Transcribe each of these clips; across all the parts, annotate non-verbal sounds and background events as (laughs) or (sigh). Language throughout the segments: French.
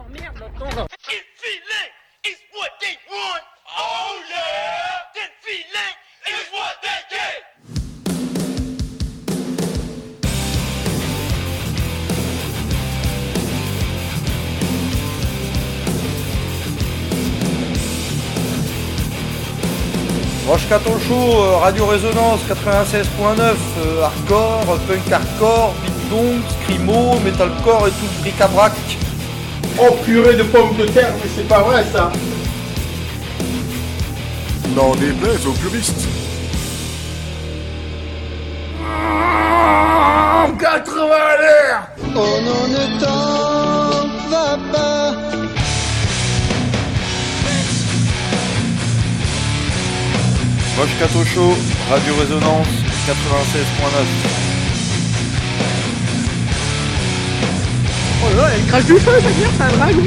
s'emmerde là-dedans. Get feeling is what they want. Oh yeah. Get feeling is what they get. Roche Caton Show, euh, Radio Résonance 96.9, euh, hardcore, punk hardcore, beatdong, scrimo, metalcore et tout le bric-à-brac. Oh purée de pommes de terre, mais c'est pas vrai ça N'en déplaise aux puristes. 80 à l'air Oh non, ne t'en va pas. Roche Show, Radio Résonance 96.9. Oh là là, elle crache du feu, ça veut dire, c'est un dragon.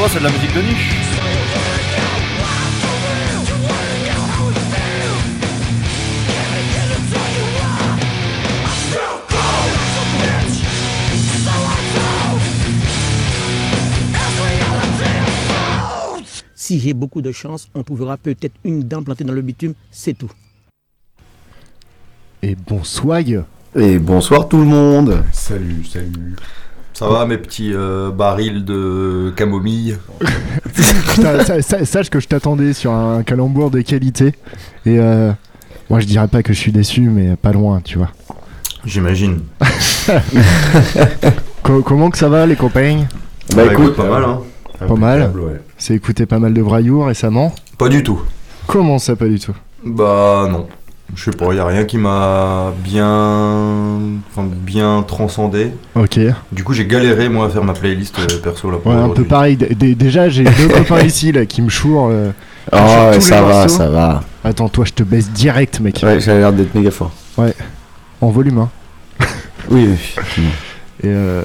Oh, c'est de la musique de niche. Si j'ai beaucoup de chance, on trouvera peut-être une dent plantée dans le bitume, c'est tout. Et bon swag Et bonsoir tout le monde Salut, salut. Ça va mes petits euh, barils de camomille (laughs) Putain, sa- sa- Sache que je t'attendais sur un calembour de qualité. Et euh, moi je dirais pas que je suis déçu, mais pas loin, tu vois. J'imagine. (laughs) Co- comment que ça va les copains Bah écoute, pas mal hein. Pas mal. Impeccable, ouais. C'est écouté pas mal de Braillou récemment. Pas du tout. Comment ça pas du tout? Bah non. Je sais pas, y a rien qui m'a bien, enfin, bien transcendé. Ok. Ouais, Du coup, j'ai galéré moi à faire ma playlist euh, perso là. pour un peu pareil. D- déjà j'ai deux (laughs) copains ici là qui me chourent. euh. oh les ça va, morceaux. ça va. Attends, toi je te baisse direct mec. Ouais, j'avais l'air d'être méga fort. En volume hein. (laughs) Oui, oui. Et euh,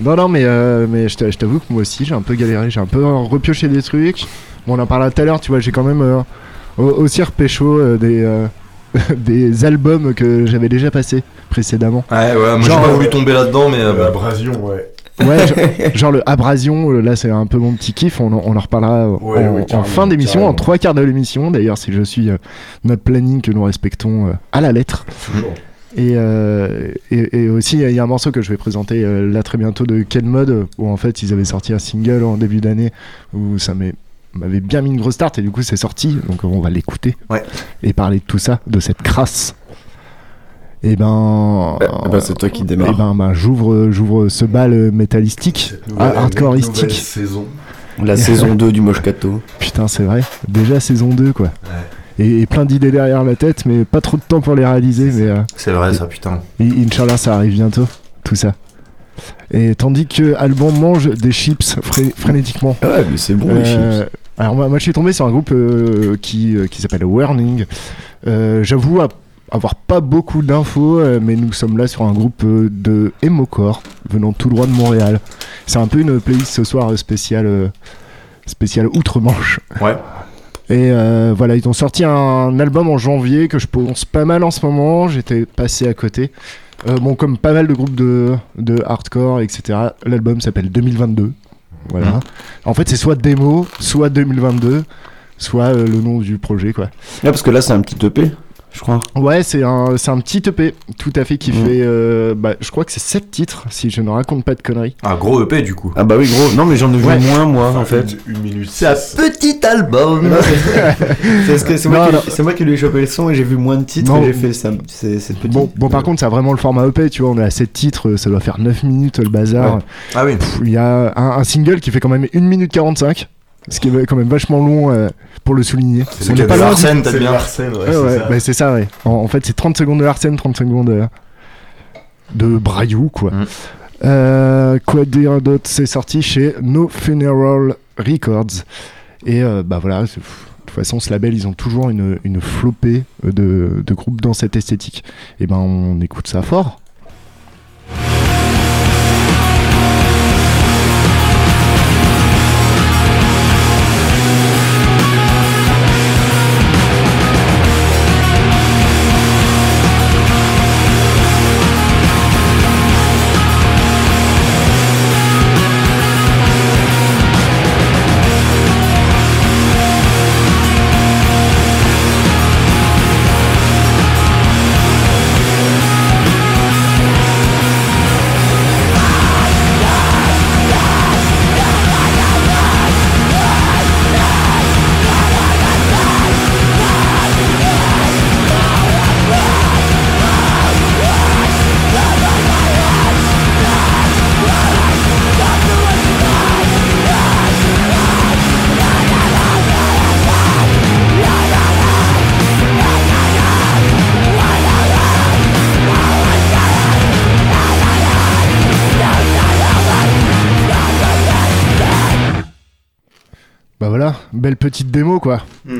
Non, non, mais, euh, mais je t'a- je t'avoue que moi aussi, j'ai un peu galéré. J'ai un peu repioché des trucs. Bon, on en parlait tout à l'heure, tu vois, j'ai quand même euh, au- aussi repécho euh, des, euh, (laughs) des albums que j'avais déjà passés précédemment. Ouais, ouais, moi j'ai Genre, pas euh, voulu tomber là-dedans, mais. euh, Abrasion, ouais. Ouais, genre, (laughs) genre le Abrasion, euh, là c'est un peu mon petit kiff, on, en- on en reparlera Ouais, en, fin d'émission, en trois quarts de l'émission. D'ailleurs, si je suis euh, notre planning que nous respectons euh, à la lettre. Toujours. Et, euh, et, et aussi, il y a un morceau que je vais présenter euh, là très bientôt de Ken Mod, où en fait ils avaient sorti un single en début d'année où ça m'est- m'avait bien mis une grosse start et du coup c'est sorti, donc on va l'écouter Ouais. et parler de tout ça, de cette crasse. Et ben, Bah, bah, c'est toi qui et démarre. ben, ben, j'ouvre, j'ouvre ce bal métallistique, ah, hardcoreistique. saison. La (laughs) saison 2 du Moshkato. Putain, c'est vrai, déjà saison 2 quoi. Et, et plein d'idées derrière la tête, mais pas trop de temps pour les réaliser, mais euh, C'est vrai, ça, putain. Et Inch'Allah, ça arrive bientôt, tout ça. Et tandis que Alban mange des chips fré- frénétiquement. Ouais, mais c'est bon les Euh, chips. Alors moi, moi, je suis tombé sur un groupe euh, qui, euh, qui s'appelle Warning. Euh, J'avoue avoir pas beaucoup d'infos, mais nous sommes là sur un groupe de Emocore venant tout droit de Montréal. C'est un peu une playlist ce soir spéciale, spéciale outre-Manche. Ouais. Et voilà, ils ont sorti un album en janvier que je pense pas mal en ce moment. J'étais passé à côté. Bon, comme pas mal de groupes de, de hardcore, etc. L'album s'appelle 2022. Voilà. Mhm. En fait, c'est soit démo, soit 2022, soit euh, le nom du projet, quoi. Ouais, parce que là c'est un petit EP, je crois. Ouais, c'est un, c'est un petit EP, tout à fait, qui Mhm. fait. euh, bah, je crois que c'est 7 titres, si je ne raconte pas de conneries. Un gros EP du coup. Ah bah oui gros, non mais j'en ai vu Ouais. moins moi en fait. Une, une minute. C'est un petit album (laughs) que c'est moi, Non, qui- non. c'est moi qui lui ai chopé le son et j'ai vu moins de titres Non. et j'ai fait ça. C'est c'est petit. Bon, bon, par contre, ça a vraiment le format EP, tu vois. On est à 7 titres, ça doit faire 9 minutes le bazar. Ouais. Ah oui. Il y a un, un single qui fait quand même 1 minute 45, ce qui est quand même vachement long euh, pour le souligner. C'est pas de Arsène, t'as bien. Larsen, ouais, Ouais, c'est ouais, ça. bah, c'est ça, ouais. En, en fait, c'est 30 secondes de Arsène, 30 secondes euh, de Braillou, quoi. Mm. Euh, quoi dire d'autre? C'est sorti chez No Funeral Records. Et euh, bah voilà, de toute façon, ce label, ils ont toujours une, une flopée de, de groupes dans cette esthétique. Et ben, on écoute ça fort. Belle petite démo quoi. Hmm.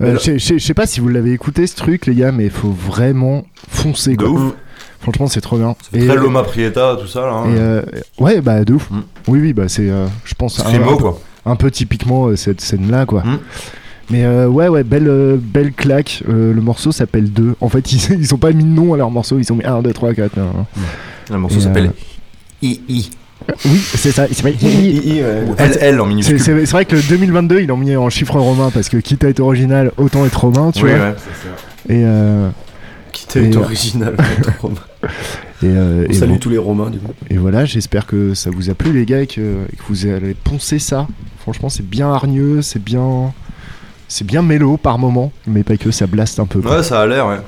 Euh, Je sais pas si vous l'avez écouté ce truc les gars, mais il faut vraiment foncer De quoi. ouf. Franchement c'est trop bien. C'est très Loma Prieta, tout ça là. hein. et, euh, ouais bah de ouf. Mm. Oui oui bah c'est euh, je pense un, peu- quoi. un peu typiquement cette scène là quoi. Mm. Mais euh, ouais ouais belle euh, belle claque. Euh, le morceau s'appelle 2. En fait ils, (laughs) ils ont pas mis de nom à leur morceau, ils ont mis 1 2 3 4. Le morceau s'appelle II. Oui, c'est ça, il s'appelle Ou LL en C'est minuscule. c'est- c'est vrai que le 2022, ils l'ont mis en chiffre romain parce que quitte à être original, autant être romain, tu Oui, vois. ouais. Et, euh, Quitte à Et, être euh, original. (laughs) et, euh, et Salut bon. tous les Romains du coup. Et voilà, j'espère que ça vous a plu, les gars, et que, et que vous allez poncer ça. Franchement, c'est bien hargneux, c'est bien. C'est bien mélo par moment, mais pas que ça blaste un peu. quoi. Ouais, ça a l'air, ouais.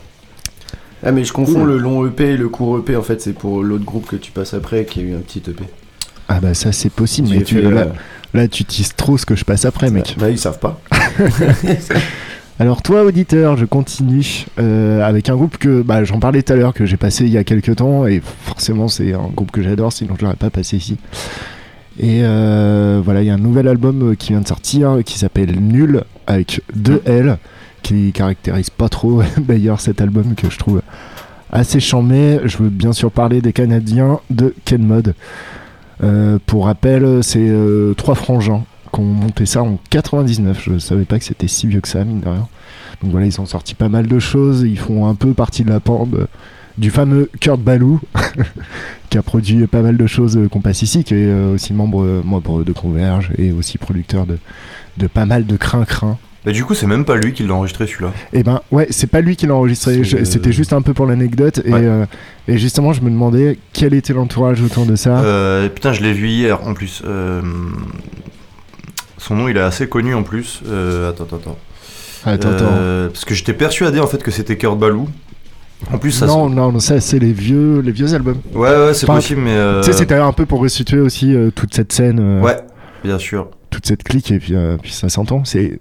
Ah mais je confonds le long EP et le court EP en fait c'est pour l'autre groupe que tu passes après qui a eu un petit EP. Ah bah ça, c'est possible, mais tu, fait, là, euh, là, tu teases trop ce que je passe après, mec. Bah ils savent pas. (laughs) Alors toi, auditeur, je continue euh, avec un groupe que bah, j'en parlais tout à l'heure, que j'ai passé il y a quelques temps, et forcément c'est un groupe que j'adore, sinon je l'aurais pas passé ici. Et euh, voilà, il y a un nouvel album qui vient de sortir, qui s'appelle Nul, avec deux L, qui caractérise pas trop (laughs) d'ailleurs cet album que je trouve assez chambé. Je veux bien sûr parler des Canadiens de Ken Mod. Euh, pour rappel, c'est euh, trois frangins qui ont monté ça en 99. Je savais pas que c'était si vieux que ça, mine de rien. Donc voilà, ils ont sorti pas mal de choses. Ils font un peu partie de la bande euh, du fameux Kurt Balou, (laughs) qui a produit pas mal de choses euh, qu'on passe ici, qui est aussi membre, de Converge et aussi producteur de, de pas mal de crin-crin. Mais du coup, c'est même pas lui qui l'a enregistré celui-là. Et ben ouais, c'est pas lui qui l'a enregistré, euh, c'était juste un peu pour l'anecdote. Et, euh, et justement, je me demandais quel était l'entourage autour de ça. Euh, putain, je l'ai vu hier en plus. Euh, Son nom, il est assez connu en plus. Attends, attends, attends. Parce que j'étais persuadé en fait que c'était Kurt Balou. En plus, ça. non, non, non, ça c'est les vieux, les vieux albums. Ouais, ouais, c'est Enfin, possible, mais. Tu sais, c'était un peu pour restituer aussi toute cette scène, Ouais, bien sûr. toute cette clique, et puis, puis ça s'entend. C'est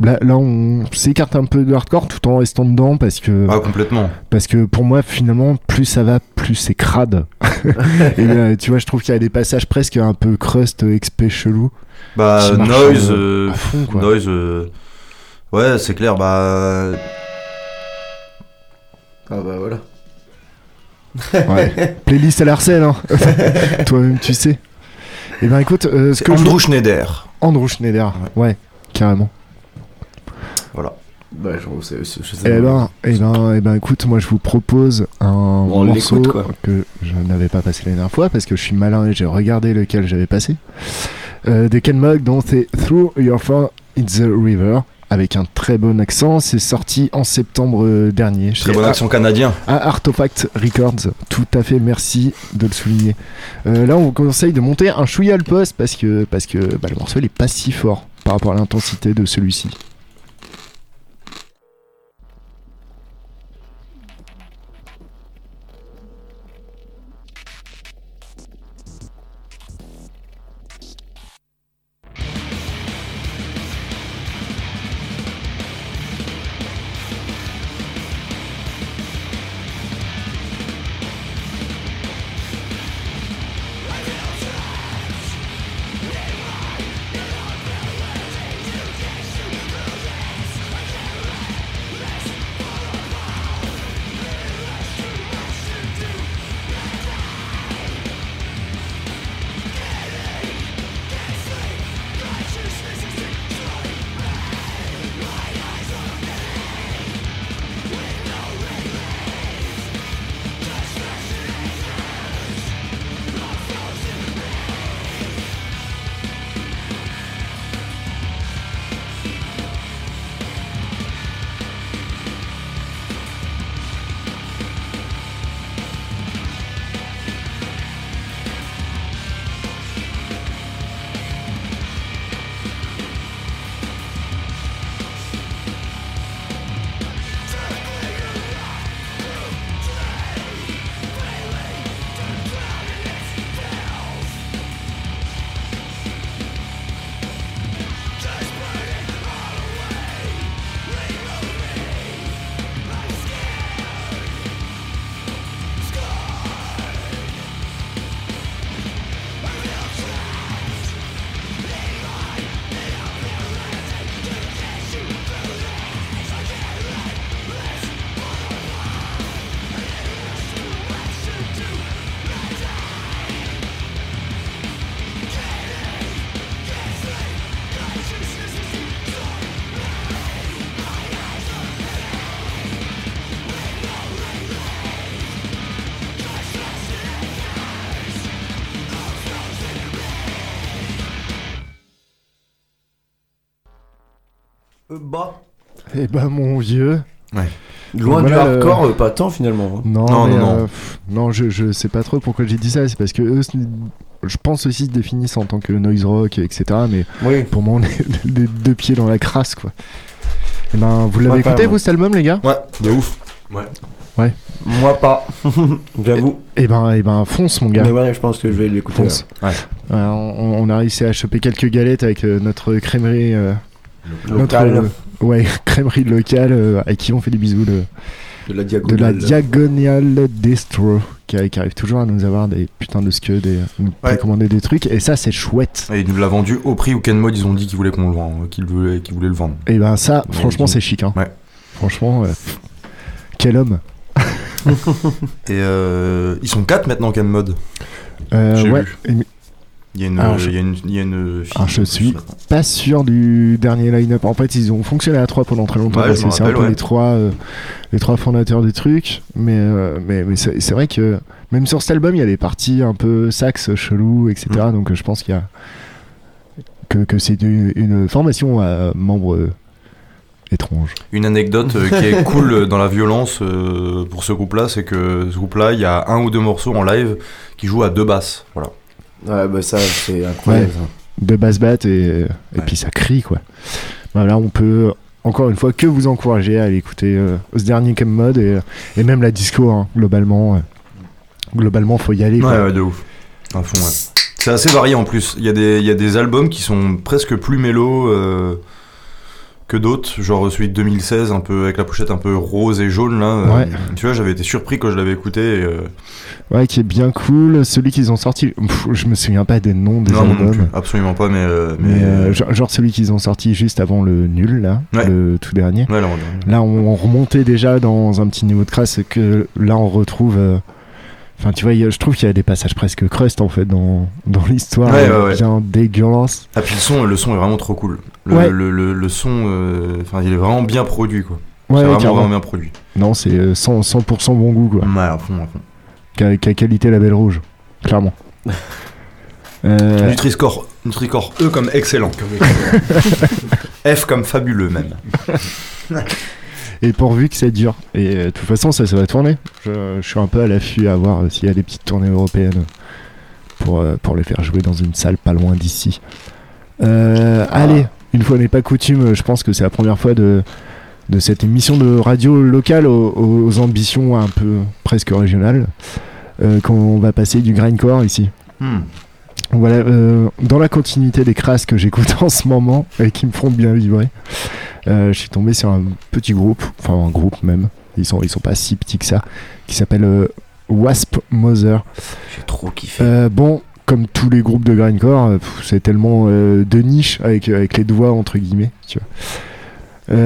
là, là, on s'écarte un peu de hardcore tout en restant dedans parce que Ah, complètement. parce que pour moi, finalement, plus ça va, plus c'est crade. (laughs) et euh, tu vois, je trouve qu'il y a des passages presque un peu crust, expé chelou. Bah, Noise. euh, euh, à fond, quoi. Noise. euh, Ouais, c'est clair, bah. Ah bah voilà. Ouais. (laughs) Playlist à l'arsène, hein. (laughs) Toi-même, tu sais. Et ben écoute, euh, ce que je- Andrew Schneider. Andrew Schneider, ouais, carrément. Bah je sais, je sais Eh ben, eh ben, eh ben, écoute, moi je vous propose un on morceau que je n'avais pas passé la dernière fois parce que je suis malin et j'ai regardé lequel j'avais passé. Euh, de Ken Mog, dont c'est Through Your Phone in the River, avec un très bon accent. C'est sorti en septembre euh, dernier. Très bon accent canadien. à Artefact Records. Tout à fait, merci de le souligner. Euh, là, on vous conseille de monter un chouïa le poste parce que, parce que bah, le morceau il est pas si fort par rapport à l'intensité de celui-ci. Bas. Eh ben mon vieux. Loin Donc du voilà, hardcore, euh, euh, pas tant finalement. hein. Non, Non, mais, non, non. euh, pff, non, je, je sais pas trop pourquoi j'ai dit ça. C'est parce que eux, je pense aussi se définissent en tant que noise rock, etc. Mais Oui. pour moi, on est (laughs) les deux pieds dans la crasse, quoi. Eh ben, vous l'avez Ouais, pas écouté, moi. vous, cet album, les gars? Ouais, de ouf. Moi pas. (laughs) J'avoue. Eh ben, eh ben, fonce, mon gars. Mais ouais, je pense que je vais l'écouter. Fonce. Ouais. Ouais, on, on a réussi à choper quelques galettes avec euh, notre crèmerie. euh, notre, Local, euh, ouais, (laughs) crèmerie locale euh, à qui on fait des bisous de, de la de diagonale. la Diagonal Distro qui, qui arrive toujours à nous avoir des putains de scuds et nous précommander des trucs. Et ça, c'est chouette. Et il nous l'a vendu au prix où Ken Mod ils ont dit qu'ils voulaient qu'on le vende, qu'ils voulaient, qu'ils voulaient le vendre. Et ben, ça, franchement, c'est chic. Hein. Ouais. Franchement, euh, quel homme. (laughs) Et euh, ils sont quatre maintenant Ken Mod. Euh, J'ai ouais. vu. Il y a une, Alors, je- il y a une, il y a une fille. Alors, je suis pas sûr du dernier line-up. En fait, ils ont fonctionné à trois pendant très longtemps Ouais, c'est un peu ouais. les trois, euh, les trois fondateurs du truc. Mais, euh, mais, mais c'est c'est vrai que même sur cet album, il y a des parties un peu sax, chelou, etc. Mm. Donc, euh, je pense qu'il y a que, que c'est une, une formation à membres étranges. Une anecdote euh, qui est (laughs) cool dans la violence euh, pour ce groupe-là, c'est que ce groupe-là, il y a un ou deux morceaux en live qui jouent à deux basses. Voilà. Ouais, bah ça, c'est incroyable. Ouais. ça. de basse batte et, et Ouais. puis ça crie quoi. Voilà, on peut encore une fois que vous encourager à aller écouter euh, ce dernier Cam Mode et, et même la disco hein, globalement. euh, globalement, faut y aller. Ouais, quoi. ouais, de ouf. À fond, ouais. C'est assez varié en plus. Il y, a des, il y a des albums qui sont presque plus mélos euh, que d'autres. Genre celui de 2016, un peu, avec la pochette un peu rose et jaune. Là. Euh, Ouais. tu vois, j'avais été surpris quand je l'avais écouté. euh, Ouais, qui est bien cool. Celui qu'ils ont sorti, pff, je me souviens pas des noms des non, non, non albums. plus. Absolument pas, mais. euh, mais mais euh, genre, celui qu'ils ont sorti juste avant le nul là, Ouais. le tout dernier. Ouais, là, on- Là, on, on remontait déjà dans un petit niveau de crasse que là, on retrouve. Enfin, tu vois, je trouve qu'il y a des passages presque crust en fait dans, dans l'histoire. Ouais, ouais, ouais. Bien dégueulasse. Ah, puis le son, le son est vraiment trop cool. Le, Ouais. le, le, le son, euh, enfin, il est vraiment bien produit, quoi. Ouais, c'est ouais, vraiment, vraiment bien produit. Non, c'est euh, 100%, 100% bon goût, quoi. Ouais, à fond, à fond. Qu'a qu'a qualité la belle rouge, clairement. (laughs) Euh, Nutri-score, Nutri-score E comme excellent. (laughs) F comme fabuleux, même. (laughs) et pourvu que ça dure. Et euh, de toute façon, ça, ça va tourner. Je, suis un peu à l'affût à voir euh, s'il y a des petites tournées européennes pour, euh, pour les faire jouer dans une salle pas loin d'ici. Allez, une fois n'est pas coutume, je pense que c'est la première fois de, de cette émission de radio locale aux, ambitions un peu presque régionales qu'on va passer du grindcore ici. Hmm. Voilà, euh, dans la continuité des crasses que j'écoute (laughs) en ce moment et qui me font bien vibrer, euh, je suis tombé sur un petit groupe, enfin un groupe même, ils sont, ils sont pas si petits que ça, qui s'appelle euh, Wasp Mother. J'ai trop kiffé. Bon, comme tous les groupes de grindcore, c'est tellement de niche avec, avec les doigts entre guillemets, tu vois,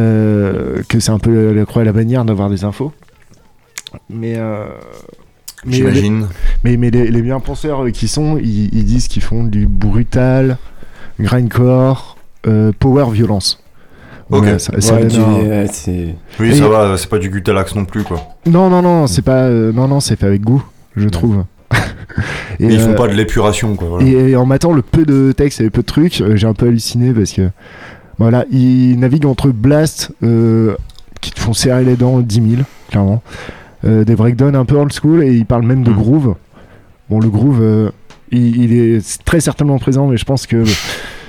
que c'est un peu la croix et la bannière d'avoir des infos. Mais, mais J'imagine. mais, mais les, les bien penseurs euh, qui sont, ils, ils disent qu'ils font du brutal, grindcore, euh, power violence. Ok. Voilà, ça- ça Ouais, donne tu- un- ouais, c'est... Oui, Et- ça va, c'est pas du Gutalax non plus, quoi. Non, non, non, c'est pas. euh, non, non, c'est fait avec goût, je trouve. et, Mais ils font euh, pas de l'épuration, quoi. Voilà. et, et en matant le peu de texte et peu de trucs, euh, j'ai un peu halluciné parce que. Voilà, ils naviguent entre Blast, euh, qui te font serrer les dents 10 000, clairement. Euh, des breakdowns un peu old school et ils parlent même de Mm. groove. Bon, le groove, euh, il, il est très certainement présent, mais je pense que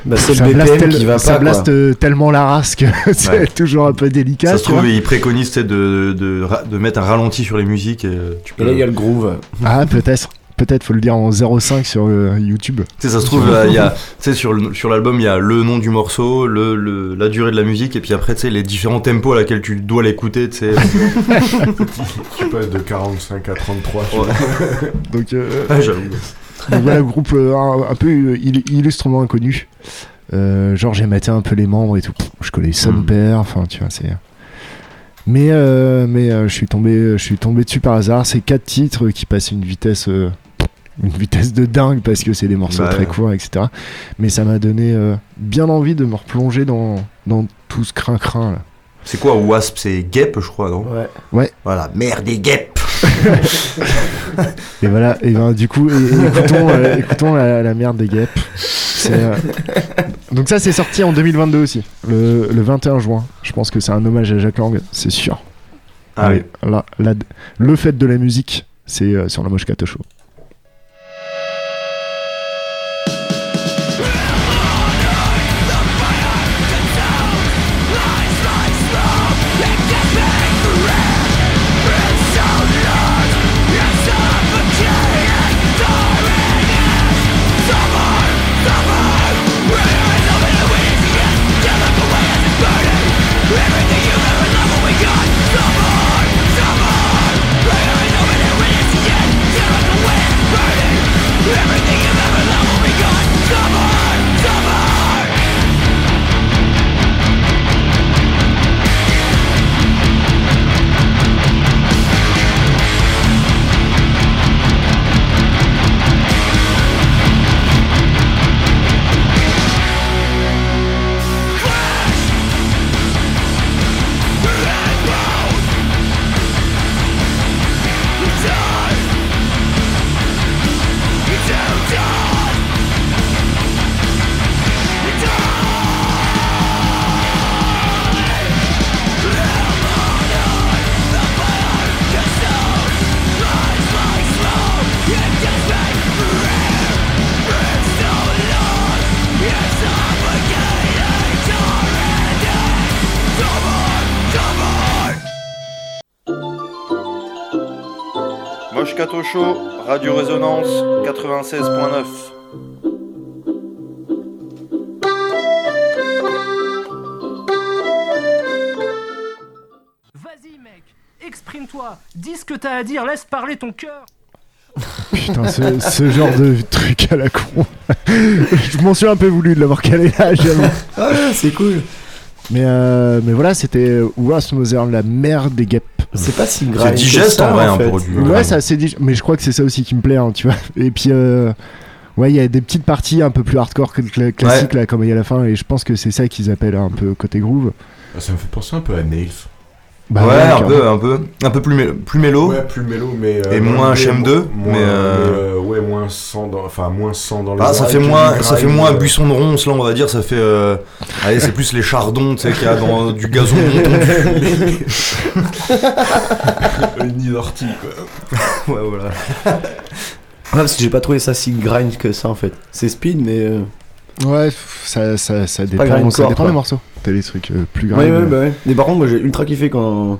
Bah, c'est ça le blaste, BPM tel- qui va ça pas, blaste quoi. euh, tellement la race que (laughs) c'est Ouais. toujours un peu délicat. Ça se trouve, ils préconisent tu sais, de, de, de mettre un ralenti sur les musiques et tu peux. Et là, il y a le groove. Ah, peut-être. Peut-être, faut le dire en 0,5 sur euh, YouTube. Tu sais, ça se trouve, euh, il y a, tu sais, sur, le- sur l'album, il y a le nom du morceau, le, le- la durée de la musique, et puis après, tu sais, les différents tempos à laquelle tu dois l'écouter, tu sais. (laughs) Tu passes de 45 à 33. tu Ouais. Donc, euh, Ouais, j'avoue. donc voilà, groupe euh, un, un peu euh, ill- illustrement inconnu. Euh, genre, j'ai maté un peu les membres et tout. Je connais son Mm. père, enfin, tu vois, c'est. Mais, euh, mais euh, je suis tombé, je suis tombé dessus par hasard. C'est quatre titres qui passent une vitesse, euh, une vitesse de dingue parce que c'est des morceaux Bah très ouais. courts, etc. Mais ça m'a donné euh, bien envie de me replonger dans, dans tout ce crin-crin là. C'est quoi, Wasp? C'est Guêpe, je crois, non? Ouais. Voilà, merde des guêpes (laughs) Et voilà, et ben du coup, et- et écoutons, euh, écoutons la, la merde des guêpes. C'est, euh, Donc ça, c'est sorti en 2022 aussi, le, le 21 juin. Je pense que c'est un hommage à Jacques Lang, c'est sûr. Ah oui. Là, là, le fait de la musique, c'est euh, sur la Moche Cato Show. Show, Radio Résonance 96.9. Vas-y mec, exprime-toi, dis ce que t'as à dire, laisse parler ton cœur. (laughs) Putain, ce, ce genre de truc à la con. (laughs) je m'en suis un peu voulu de l'avoir calé là, j'avoue. Ah, c'est cool. Mais, euh, mais voilà, c'était Rasmussen, la mère des guêpes. C'est pas si C'est grave. digeste en vrai pour du. Ouais, c'est assez dig- Mais je crois que c'est ça aussi qui me plaît, hein, tu vois. Et puis, euh, ouais, il y a des petites parties un peu plus hardcore que le cla- classique, là, comme il y a la fin. Et je pense que c'est ça qu'ils appellent un peu côté groove. Ça me fait penser un peu à Nails. Bah ouais, un carrément. peu, un peu, un peu plus, mé- plus mélo. Ouais, plus mélo, mais. euh, Et moins l'idée, HM2, moins- mais, euh, euh, ouais, moins sang dans, enfin, moins sang dans les Ah, ça fait moins, ça fait moins euh, buisson de ronce là, on va dire. Ça fait, euh, allez, c'est plus les chardons, tu sais, qu'il y a dans du gazon montondu. (laughs) Le nid d'ortie, quoi. (laughs) ouais, voilà. Ouais, parce que j'ai pas trouvé ça si grind que ça en fait. C'est speed, mais. Ouais, ça, ça, ça dépend, grindcore, ça dépend des morceaux. T'as des trucs euh, plus Ouais, graves. ouais, bah ouais. Mais par contre, moi j'ai ultra kiffé quand.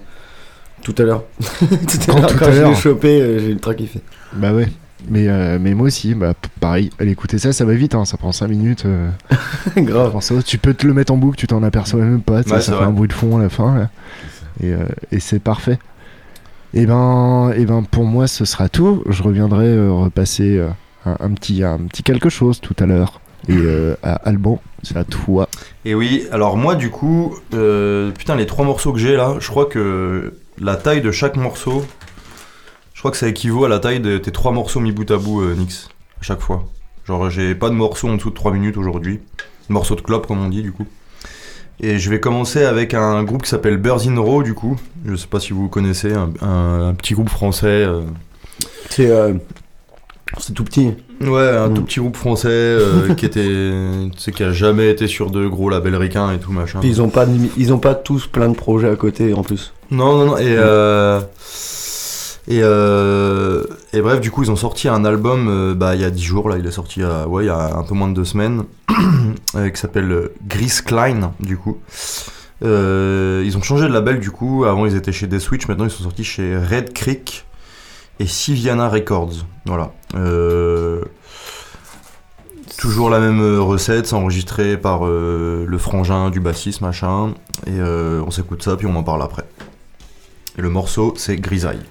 Tout à l'heure. (laughs) tout à Quand l'heure, tout quand à je l'ai chopé, euh, j'ai ultra kiffé. Bah ouais. Mais, euh, mais moi aussi, bah, pareil, allez écouter ça, ça va vite, hein, ça prend 5 minutes. euh, (laughs) Grave. Tu peux te le mettre en boucle, tu t'en aperçois même pas, Ouais, ça fait vrai. un bruit de fond à la fin. Là. Et, euh, et c'est parfait. Et ben, et ben pour moi ce sera tout. Je reviendrai euh, repasser euh, un, un petit, un petit quelque chose tout à l'heure. Et euh, à Alban, c'est à toi. Et oui, alors moi du coup, euh, putain les trois morceaux que j'ai là, je crois que la taille de chaque morceau, je crois que ça équivaut à la taille de tes trois morceaux mis bout à bout, euh, Nix, à chaque fois. Genre j'ai pas de morceau en dessous de 3 minutes aujourd'hui, morceau de clope comme on dit du coup. Et je vais commencer avec un groupe qui s'appelle Birds in Row du coup, je sais pas si vous connaissez, un, un- un petit groupe français. euh, C'est. euh, C'est tout petit. Ouais, un Mm. tout petit groupe français euh, qui était, (laughs) qui a jamais été sur de gros labels ricains et tout machin. Puis ils ont pas, ils ont pas tous plein de projets à côté en plus. Non, non, non. Et, euh, et, euh, et bref, du coup, ils ont sorti un album euh, bah, il y a 10 jours. Là, il est sorti à- ouais, il y a un peu moins de deux semaines. (coughs) euh, qui s'appelle euh, Gris Klein, du coup. Euh, ils ont changé de label, du coup. Avant, ils étaient chez The Switch. Maintenant, ils sont sortis chez Red Creek et Siviana Records. Voilà. Euh, Toujours la même euh, recette, c'est enregistré par euh, le frangin du bassiste, machin. Et on s'écoute ça, puis on en parle après. Et le morceau, c'est Grisaille.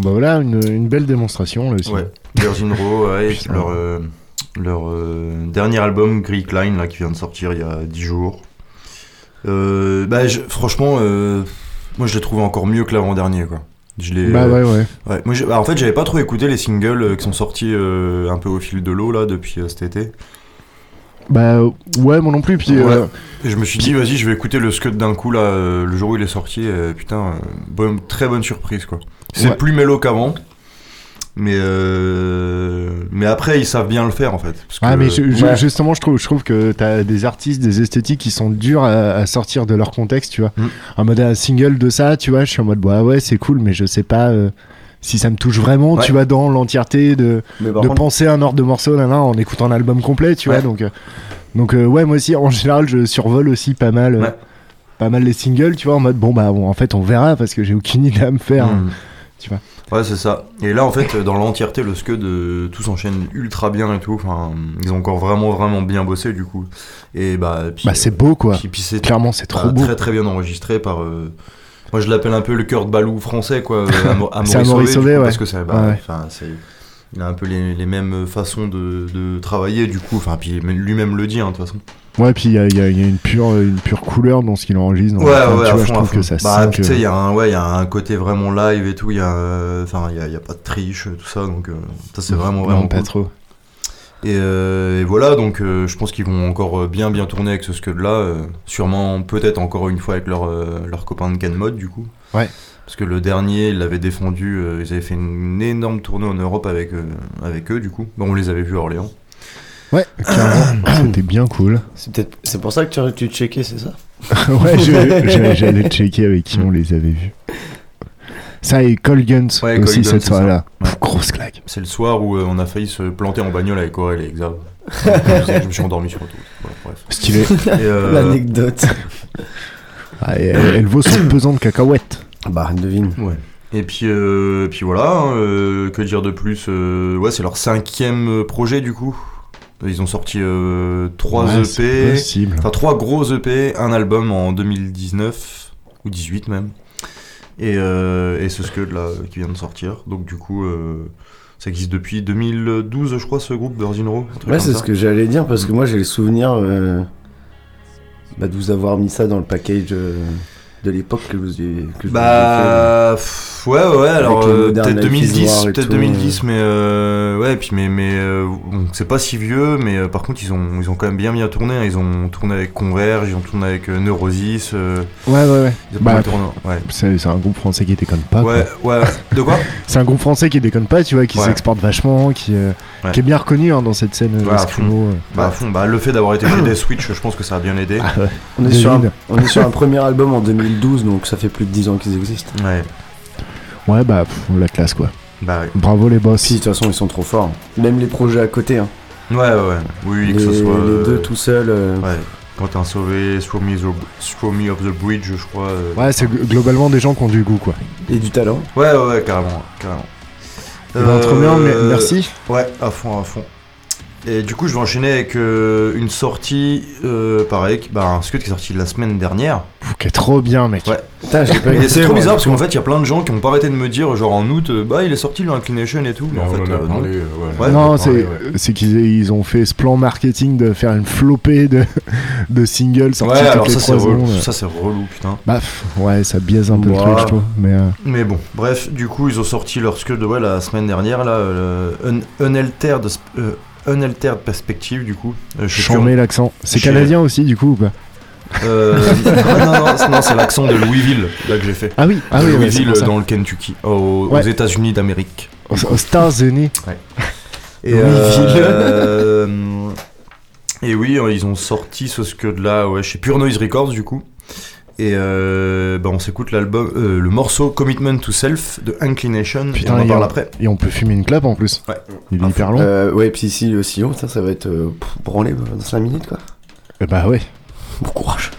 Bon bah voilà, une, une belle démonstration là aussi. Ouais, ouais, et leur, euh, leur euh, dernier album, Greek Line, là, qui vient de sortir il y a 10 jours. Euh, bah, je- franchement, moi je l'ai trouvé encore mieux que l'avant-dernier, quoi. Je l'ai, Bah euh, ouais, ouais. moi, bah, en fait, j'avais pas trop écouté les singles qui sont sortis un peu au fil de l'eau, là, depuis cet été. Bah ouais, moi non plus. Puis Ouais. euh, je me suis dit, vas-y, je vais écouter le Scud d'un coup, là, euh, le jour où il est sorti. euh, putain, bonne- très bonne surprise, quoi. C'est Ouais. plus mélo qu'avant. Mais, euh, mais après, ils savent bien le faire, en fait. Parce Ah que- mais je- je- Ouais. justement je trouve je trouve que t'as des artistes des esthétiques qui sont durs à, à sortir de leur contexte tu vois Mm. en mode un single de ça tu vois je suis en mode bah ouais c'est cool mais je sais pas euh, si ça me touche vraiment Ouais. tu vois dans l'entièreté de, de contre- penser un ordre de morceaux là, là, en écoutant l'album complet tu Ouais. vois donc euh, donc euh, ouais moi aussi en général je survole aussi pas mal euh, Ouais. pas mal les singles tu vois en mode bon bah bon, en fait on verra parce que j'ai aucune idée à me faire hein, Mm. Tu vois Ouais, c'est ça. Et là, en fait, dans l'entièreté, le Scud, euh, tout s'enchaîne ultra bien et tout. Enfin, ils ont encore vraiment, vraiment bien bossé, du coup. Et bah, bah c'est beau quoi puis, puis c'est clairement c'est trop bah, beau très, très bien enregistré par. euh, Moi, je l'appelle un peu le cœur de Balou français, quoi. à, à (laughs) C'est Maurice Sauvé, du Sauvé, coup, ouais. Parce que c'est. bah, Ouais, ouais. Il a un peu les, les mêmes façons de, de travailler, du coup. Enfin, puis lui-même le dit, hein, de toute façon. ouais puis il y a, y a- y a une pure une pure couleur dans ce qu'il enregistre dans Ouais, ouais, tu vois, je fond, à trouve que ça Bah, tu sais, il y, a un- ouais, y a un côté vraiment live et tout. Il y a, euh, enfin, y a, il y a pas de triche, tout ça. Donc, euh, ça, c'est vraiment, Non, vraiment pas cool. trop Et, euh, et voilà, donc euh, je pense qu'ils vont encore euh, bien bien tourner avec ce scud là. euh, sûrement, peut-être encore une fois avec leur, euh, leur copain de Ken Mod du coup. Ouais. Parce que le dernier, ils l'avaient défendu, euh, ils avaient fait une énorme tournée en Europe avec, euh, avec eux du coup. Bon, on les avait vus à Orléans. Ouais, carrément. (coughs) C'était bien cool. C'est peut-être c'est pour ça que tu aurais dû checker, c'est ça? (laughs) Ouais, j'allais (laughs) checker avec qui on les avait vus. Ça et Call Guns Ouais, aussi cette c'est soirée-là. Ouais. Grosse claque. C'est le soir où euh, on a failli se planter en bagnole avec Aurel et Exav. (laughs) je me suis endormi sur le tout. Voilà, bref. Stylé. Euh, L'anecdote. Ah, elle, elle vaut son pesant de cacahuètes. Bah, devine. Ouais. Et puis, euh, puis voilà, hein, euh, que dire de plus euh, Ouais, c'est leur cinquième euh, projet du coup. Ils ont sorti euh, trois Ouais, c'est EP, possible. enfin trois gros EP, un album en 2019 ou 18 même, et, et ce Scud là qui vient de sortir. Donc du coup, ça existe depuis 2012, je crois, ce groupe Virgin Row. un truc Ouais, c'est ce que j'allais dire parce que moi j'ai le souvenir bah, de vous avoir mis ça dans le package de l'époque que vous avez. Que Bah pff, ouais ouais alors euh, peut-être Life is 2010 War et peut-être tout, 2010 mais euh, ouais puis mais mais euh, bon, c'est pas si vieux mais euh, par contre ils ont ils ont quand même bien bien tourné hein. ils ont tourné avec Converge ils ont tourné avec euh, Neurosis euh, Ouais, ouais, ouais. ils ont Bah, ouais C'est c'est un groupe français qui déconne pas. ouais quoi. ouais de quoi? (laughs) C'est un groupe français qui déconne pas, tu vois, qui Ouais. s'exporte vachement, qui, euh, Ouais. qui est bien reconnu hein, dans cette scène Ouais, à euh. bah à fond bah le fait d'avoir été chez des Switch je pense que ça a bien aidé Ah, ouais. On est, sur un, Devine. on est sur un premier album en 2012, donc ça fait plus de 10 ans qu'ils existent. ouais Ouais, bah, pff, la classe quoi. bah ouais Bravo les boss. Si, de toute façon, ils sont trop forts. Même les projets à côté, hein. ouais ouais, ouais. oui les, que ce soit les euh, deux tout seuls. euh, ouais quand t'as sauvé Throw Me, the- Bridge je crois euh, Ouais, c'est gl- globalement des gens qui ont du goût quoi. Et du talent. Ouais, ouais, ouais, carrément, carrément. Ben, trop bien, mais- merci. Ouais, à fond, à fond. Et du coup, je vais enchaîner avec euh, une sortie, euh, pareil, qui- bah, un scud qui est sorti la semaine dernière. Pff, qui est trop bien, mec. Ouais. Putain, j'ai pas Et écouté, c'est trop moi. bizarre parce qu'en fait, il y a plein de gens qui ont pas arrêté de me dire, genre en août, euh, bah il est sorti le Inclination et tout. Mais en fait, euh, non. ouais, c'est qu'ils ils ont fait ce plan marketing de faire une flopée de, (laughs) de singles sortis Ouais, toutes alors les ça c'est trois relou, ans. ça c'est relou, putain. Bah, pff, ouais, ça biaise un peu le truc, je trouve. Mais euh, Mais bon, bref, du coup, ils ont sorti leur scud ouais, la semaine dernière, là, euh, un, Unaltered, Sp- euh, Unaltered Perspective, du coup. Euh, mets l'accent. C'est canadien aussi, du coup, ou pas Euh, non, non, non, c'est- non, c'est l'accent de Louisville, là que j'ai fait. Ah oui, ah De oui, ouais, Louisville, dans le Kentucky, aux, aux Ouais. États-Unis d'Amérique. Aux, aux États-Unis. (laughs) Et, Louisville. euh, (laughs) et oui, euh, ils ont sorti ce scud-là, ouais, chez Pure Noise Records, du coup. Et euh, bah, on s'écoute l'album, euh, le morceau Commitment to Self de Inclination. Putain, et on en et parle on- après. Et on peut fumer une clap en plus. Ouais. Il est hyper long. Euh, ouais, puis ici, le sillon, ça, ça va être euh, branlé dans 5 minutes, quoi. Eh bah ouais. Bon courage.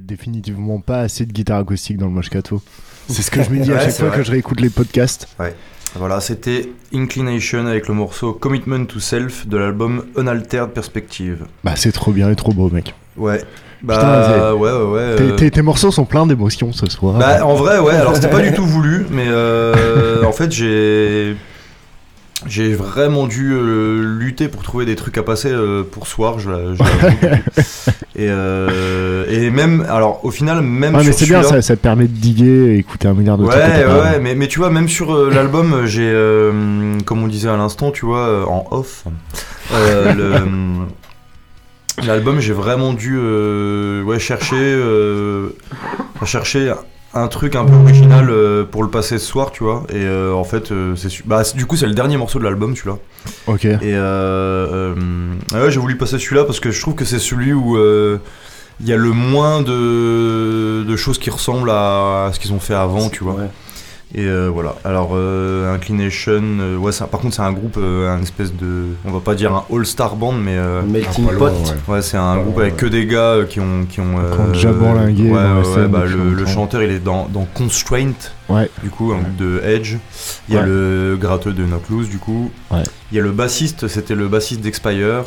Définitivement pas assez de guitare acoustique dans le Moshkato. C'est ce que je me dis à Ouais, chaque fois vrai. que je réécoute les podcasts. Ouais. Voilà, c'était Inclination avec le morceau Commitment to Self de l'album Unaltered Perspective. Bah, c'est trop bien et trop beau, mec. Ouais. Bah, Putain, ouais, ouais, ouais. Tes, euh, tes- tes morceaux sont pleins d'émotions ce soir. Bah, en vrai, ouais, alors c'était pas du tout voulu, mais euh, (laughs) en fait, j'ai. J'ai vraiment dû euh, lutter pour trouver des trucs à passer euh, pour soir, je, coup. (laughs) et, euh, et même, alors au final, même Ouais, mais c'est bien, ça, ça te permet de diguer et écouter un milliard de Ouais, trucs. ouais, ouais, mais, mais tu vois, même sur l'album, j'ai, comme on disait à l'instant, tu vois, en off, l'album, j'ai vraiment dû ouais, chercher, chercher un truc un peu original euh, pour le passer ce soir, tu vois. Et euh, en fait, euh, c'est su- bah, c'est- du coup, c'est le dernier morceau de l'album, celui-là. Ok. Et euh, euh, ouais, j'ai voulu passer celui-là parce que je trouve que c'est celui où euh, il y a le moins de, de choses qui ressemblent à, ce qu'ils ont fait avant, tu vois. Et euh, voilà. Alors, euh, Inclination, euh, ouais, ça- par contre, c'est un groupe, euh, un espèce de. On va pas dire un all-star band, mais. euh, Melting loin, pot. ouais. Ouais, c'est un groupe avec ouais. que des gars euh, qui ont. Qui ont déjà bourlingué ouais, bah, le, chanteur, il est dans, dans Constraint, Ouais. du coup, un groupe de Edge. Il y a Ouais. le gratteux de Knock Loose, du coup. Ouais. Il y a le bassiste, c'était le bassiste d'Expire.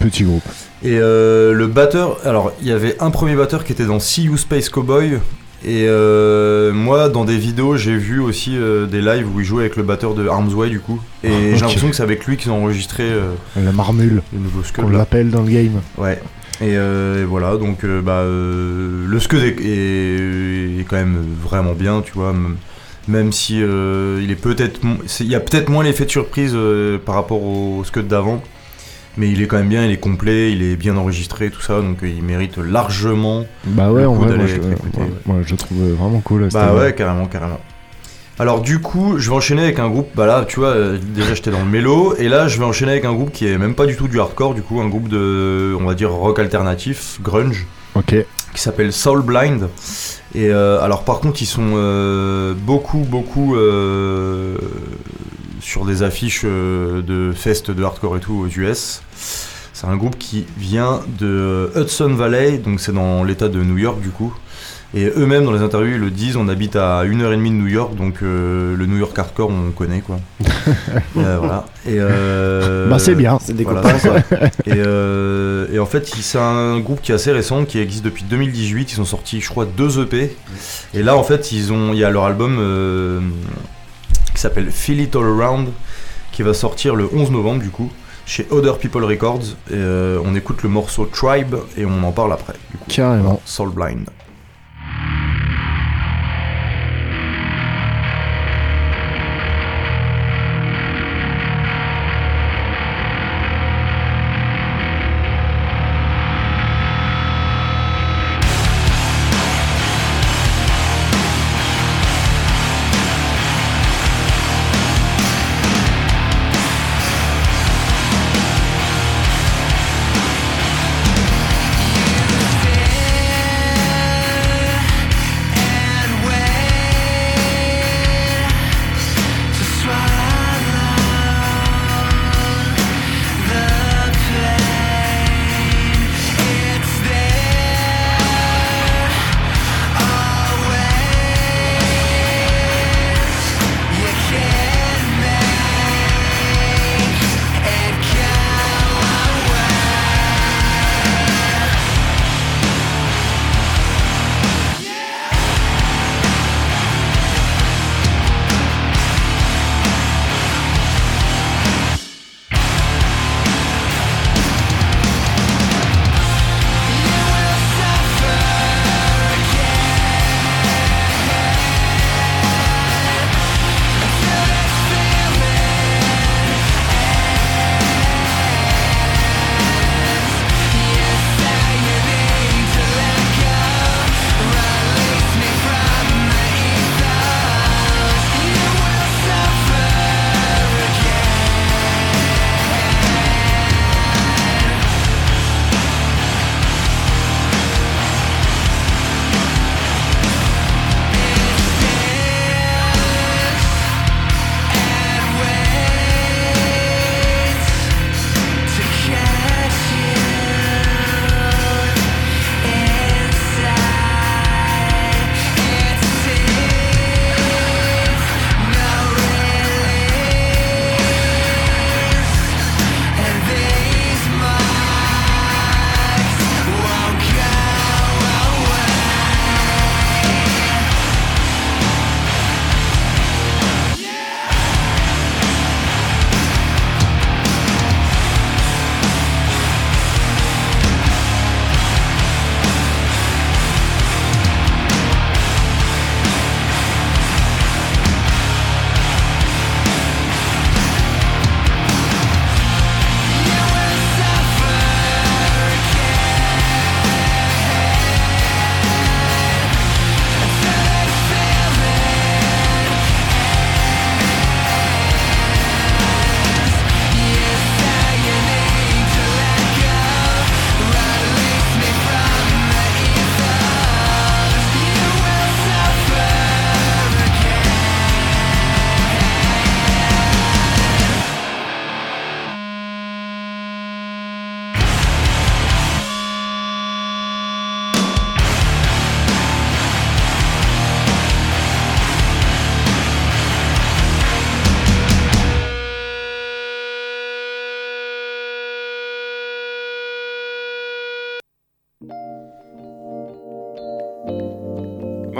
Petit groupe. Et euh, le batteur, alors il y avait un premier batteur qui était dans See You Space Cowboy. Et euh, moi, dans des vidéos, j'ai vu aussi euh, des lives où il jouait avec le batteur de Arms Way du coup. Et Ok. j'ai l'impression que c'est avec lui qu'ils ont enregistré euh, La marmule, le nouveau Scud. qu'on là. l'appelle dans le game. Ouais. Et, euh, et voilà, donc euh, bah, euh, le Scud est, est- est quand même vraiment bien, tu vois. Même si euh, il est peut-être, il y a peut-être moins l'effet de surprise par rapport au Scud d'avant, mais il est quand même bien, il est complet, il est bien enregistré, tout ça, donc euh, il mérite largement. Bah ouais, Le en coup vrai, moi je, l'écouter. ouais, moi, je trouve vraiment cool. Bah ouais, carrément, carrément. Alors du coup, je vais enchaîner avec un groupe, bah là, tu vois, euh, déjà j'étais dans le mélo, et là je vais enchaîner avec un groupe qui est même pas du tout du hardcore, du coup, un groupe de, on va dire, rock alternatif, grunge, Ok. qui s'appelle Soul Blind. Et euh, alors par contre, ils sont euh, beaucoup, beaucoup euh, sur des affiches euh, de fest de hardcore et tout aux US. C'est un groupe qui vient de Hudson Valley, donc c'est dans l'état de New York du coup. Et eux-mêmes dans les interviews ils le disent, on habite à une heure et demie de New York, donc euh, le New York hardcore on connaît quoi. (laughs) Euh, voilà. Et euh, (laughs) Bah, c'est bien. C'est des voilà, copains. Et, et en fait, c'est un groupe qui est assez récent, qui existe depuis 2018. Ils ont sorti, je crois, deux EP. Et là, en fait, ils ont, il y a leur album qui s'appelle Feel It All Around, qui va sortir le 11 novembre, du coup, chez Other People Records. Et, euh, on écoute le morceau Tribe et on en parle après. Du coup. Carrément. Soul Blind.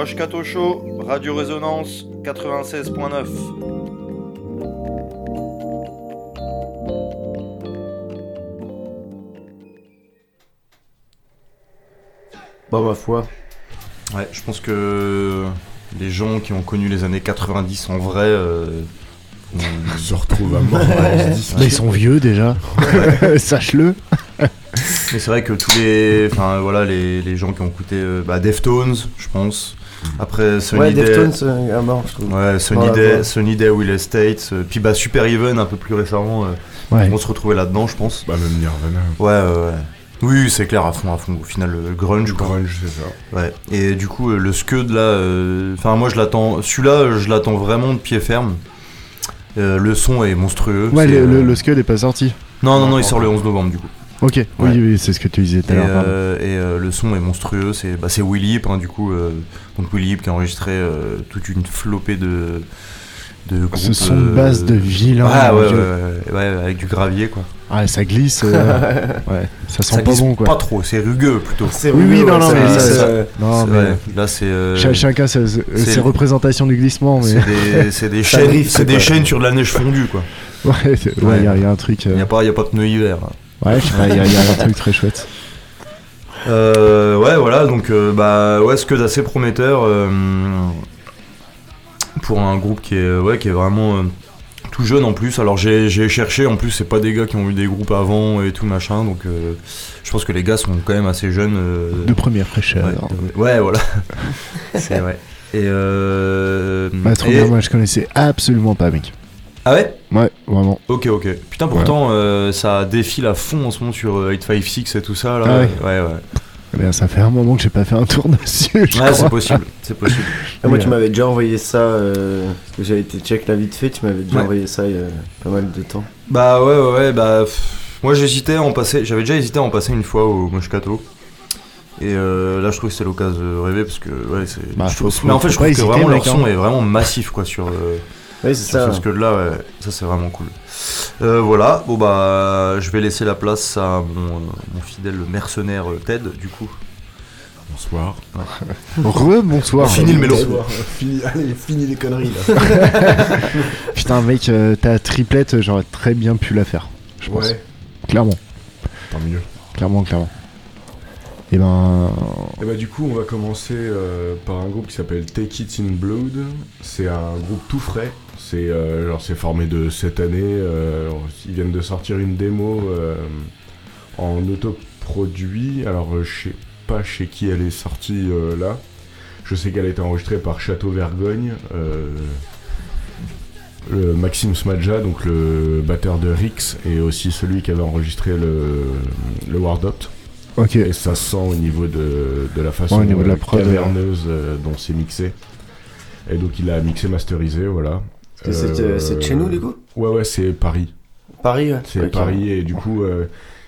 Moscato Show, Radio Résonance 96.9. Bah, ma foi. Ouais, je pense que les gens qui ont connu les années 90 en vrai euh, (laughs) Se retrouve à mort disque. Mais ils sont vieux déjà. (laughs) Sache-le. Mais c'est vrai que tous les, enfin voilà, les, les gens qui ont écouté euh, bah, Deftones, je pense. Après Sunny Ouais, Day, Deftones, euh, à mort, je trouve. ouais, Sunny Voilà, Day, Will Estate, euh, puis bah Super Even un peu plus récemment. euh, Ouais. ils vont se retrouver là-dedans, je pense. Bah, même Nirvana. Ouais, ouais, ouais. Oui, c'est clair, à fond, à fond. Au final, le grunge, quoi. Grunge, c'est ça. Ouais. Et du coup, euh, le Scud là, euh, enfin moi je l'attends. Celui-là, je l'attends vraiment de pied ferme. Euh, le son est monstrueux. Ouais, le, euh, le, le Scud est pas sorti. Non, non, non, Non, il sort le pas 11 novembre du coup. Ok, oui, Ouais. oui, c'est ce que tu disais tout Et, à l'heure. euh, et, euh, le son est monstrueux, c'est bah, c'est Will Yip, hein, du coup. euh, donc Will Yip qui a enregistré euh, toute une flopée de, de groupes. Ce son de euh, basse de vilain. Ah ouais, ouais, Dieu. ouais, ouais, avec du gravier quoi. Ah, ça glisse. euh, (laughs) ouais, ça sent Ça pas glisse bon quoi. Pas trop, c'est rugueux plutôt. C'est Oui, oui, rugueux, non, ouais, non, mais ça- Non, mais ouais, là c'est. euh, cha- chacun ses, ses représentations du glissement. Mais... C'est des, (laughs) chaînes, drift, c'est des quoi. chaînes sur de la neige fondue quoi. Ouais, Ouais. y, a- y a un truc. Il euh, n'y a, pas- y a pas de pneu hiver. Ouais, je sais pas, y a, y a un truc très chouette. Euh, ouais, voilà, donc euh, bah ouais, ce que d'assez prometteur euh, pour un groupe qui est ouais, qui est vraiment tout jeune en plus. Alors j'ai cherché, en plus c'est pas des gars qui ont eu des groupes avant et tout machin, donc euh, je pense que les gars sont quand même assez jeunes. De première fraîcheur. ouais, ouais, voilà, (laughs) c'est vrai. Et euh, Bah, trop et- bien, moi je connaissais absolument pas, mec. Ah ouais, Ouais, vraiment. ok, ok. Putain, pourtant euh, ça défile à fond en ce moment sur euh, 856 et tout ça là. Ah ouais. ouais, ouais. Eh bien, ça fait un moment que j'ai pas fait un tour dessus. je Ouais, c'est possible, c'est possible. (laughs) Ah, moi, tu Ouais. m'avais déjà envoyé ça. euh, parce que j'avais été check là vite fait. Tu m'avais déjà Ouais. envoyé ça il y a pas mal de temps. Bah ouais ouais ouais bah pff, moi j'hésitais à en passer j'avais déjà hésité à en passer une fois au Moscato et euh, là je trouve que c'est l'occasion de rêver parce que ouais c'est Bah, mais en fait je trouve que hésiter, vraiment leur mec, son hein. est vraiment massif quoi sur euh, Oui, c'est ça. ce Scud là ouais ça c'est vraiment cool Euh, voilà bon bah je vais laisser la place à mon, mon fidèle mercenaire euh, Ted du coup Bonsoir. (laughs) Re-bonsoir. Fini le mélo. Fini, allez, fini les conneries là. (laughs) Putain, mec, euh, ta triplette, j'aurais très bien pu la faire. Je pense. Ouais, Clairement, tant mieux. clairement, clairement. Et ben. Et bah du coup on va commencer euh, par un groupe qui s'appelle Take It in Blood. C'est un groupe tout frais. C'est euh, genre c'est formé de cette année. euh, ils viennent de sortir une démo euh, en autoproduit. Alors je sais pas chez qui elle est sortie là. Je sais qu'elle a été enregistrée par Château Vergogne. le Maxime Smadja, donc le batteur de Rix, et aussi celui qui avait enregistré le, le. Ok. Et ça sent au niveau de, de la façon Ouais, au niveau de la caverneuse dont c'est mixé. Et donc il a mixé, masterisé, voilà. C'est, euh, de chez nous, du coup Ouais, ouais, c'est Paris. Paris, ouais. C'est. Paris, et du coup, euh,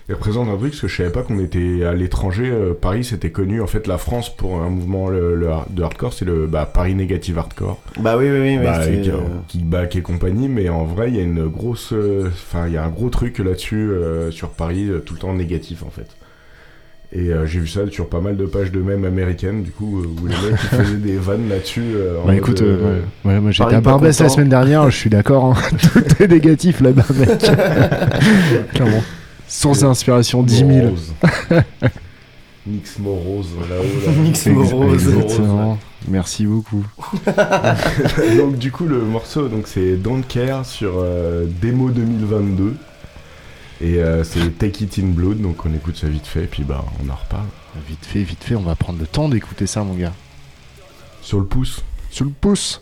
il représente un truc, parce que je savais pas qu'on était à l'étranger. euh, Paris, c'était connu, en fait, la France, pour un mouvement le, le hard- de hardcore, c'est le bah, Paris Negative Hardcore. Bah oui, oui, oui. Bah, avec, euh, euh, Kickback et compagnie, mais en vrai, il y a une grosse. euh, Enfin, il y a un gros truc là-dessus, euh, sur Paris, euh, tout le temps négatif en fait. Et euh, j'ai vu ça sur pas mal de pages de mèmes américaines, du coup, euh, où les mecs faisaient des vannes là-dessus. euh, Bah écoute, euh, ouais, ouais, moi j'étais à Barbès la semaine dernière, je suis d'accord, hein. (laughs) tout est négatif là-bas, mec. (laughs) Clairement. Source d'inspiration 10 000. Morose. (laughs) Nix Morose là-haut. Là. Nix Ex- Morose. Exactement. Merci beaucoup. donc du coup le morceau donc c'est Don't Care sur euh, démo 2022 et euh, c'est Take It in Blood donc on écoute ça vite fait et puis bah on en reparle Vite fait, vite fait, on va prendre le temps d'écouter ça, mon gars. sur le pouce. Sur le pouce.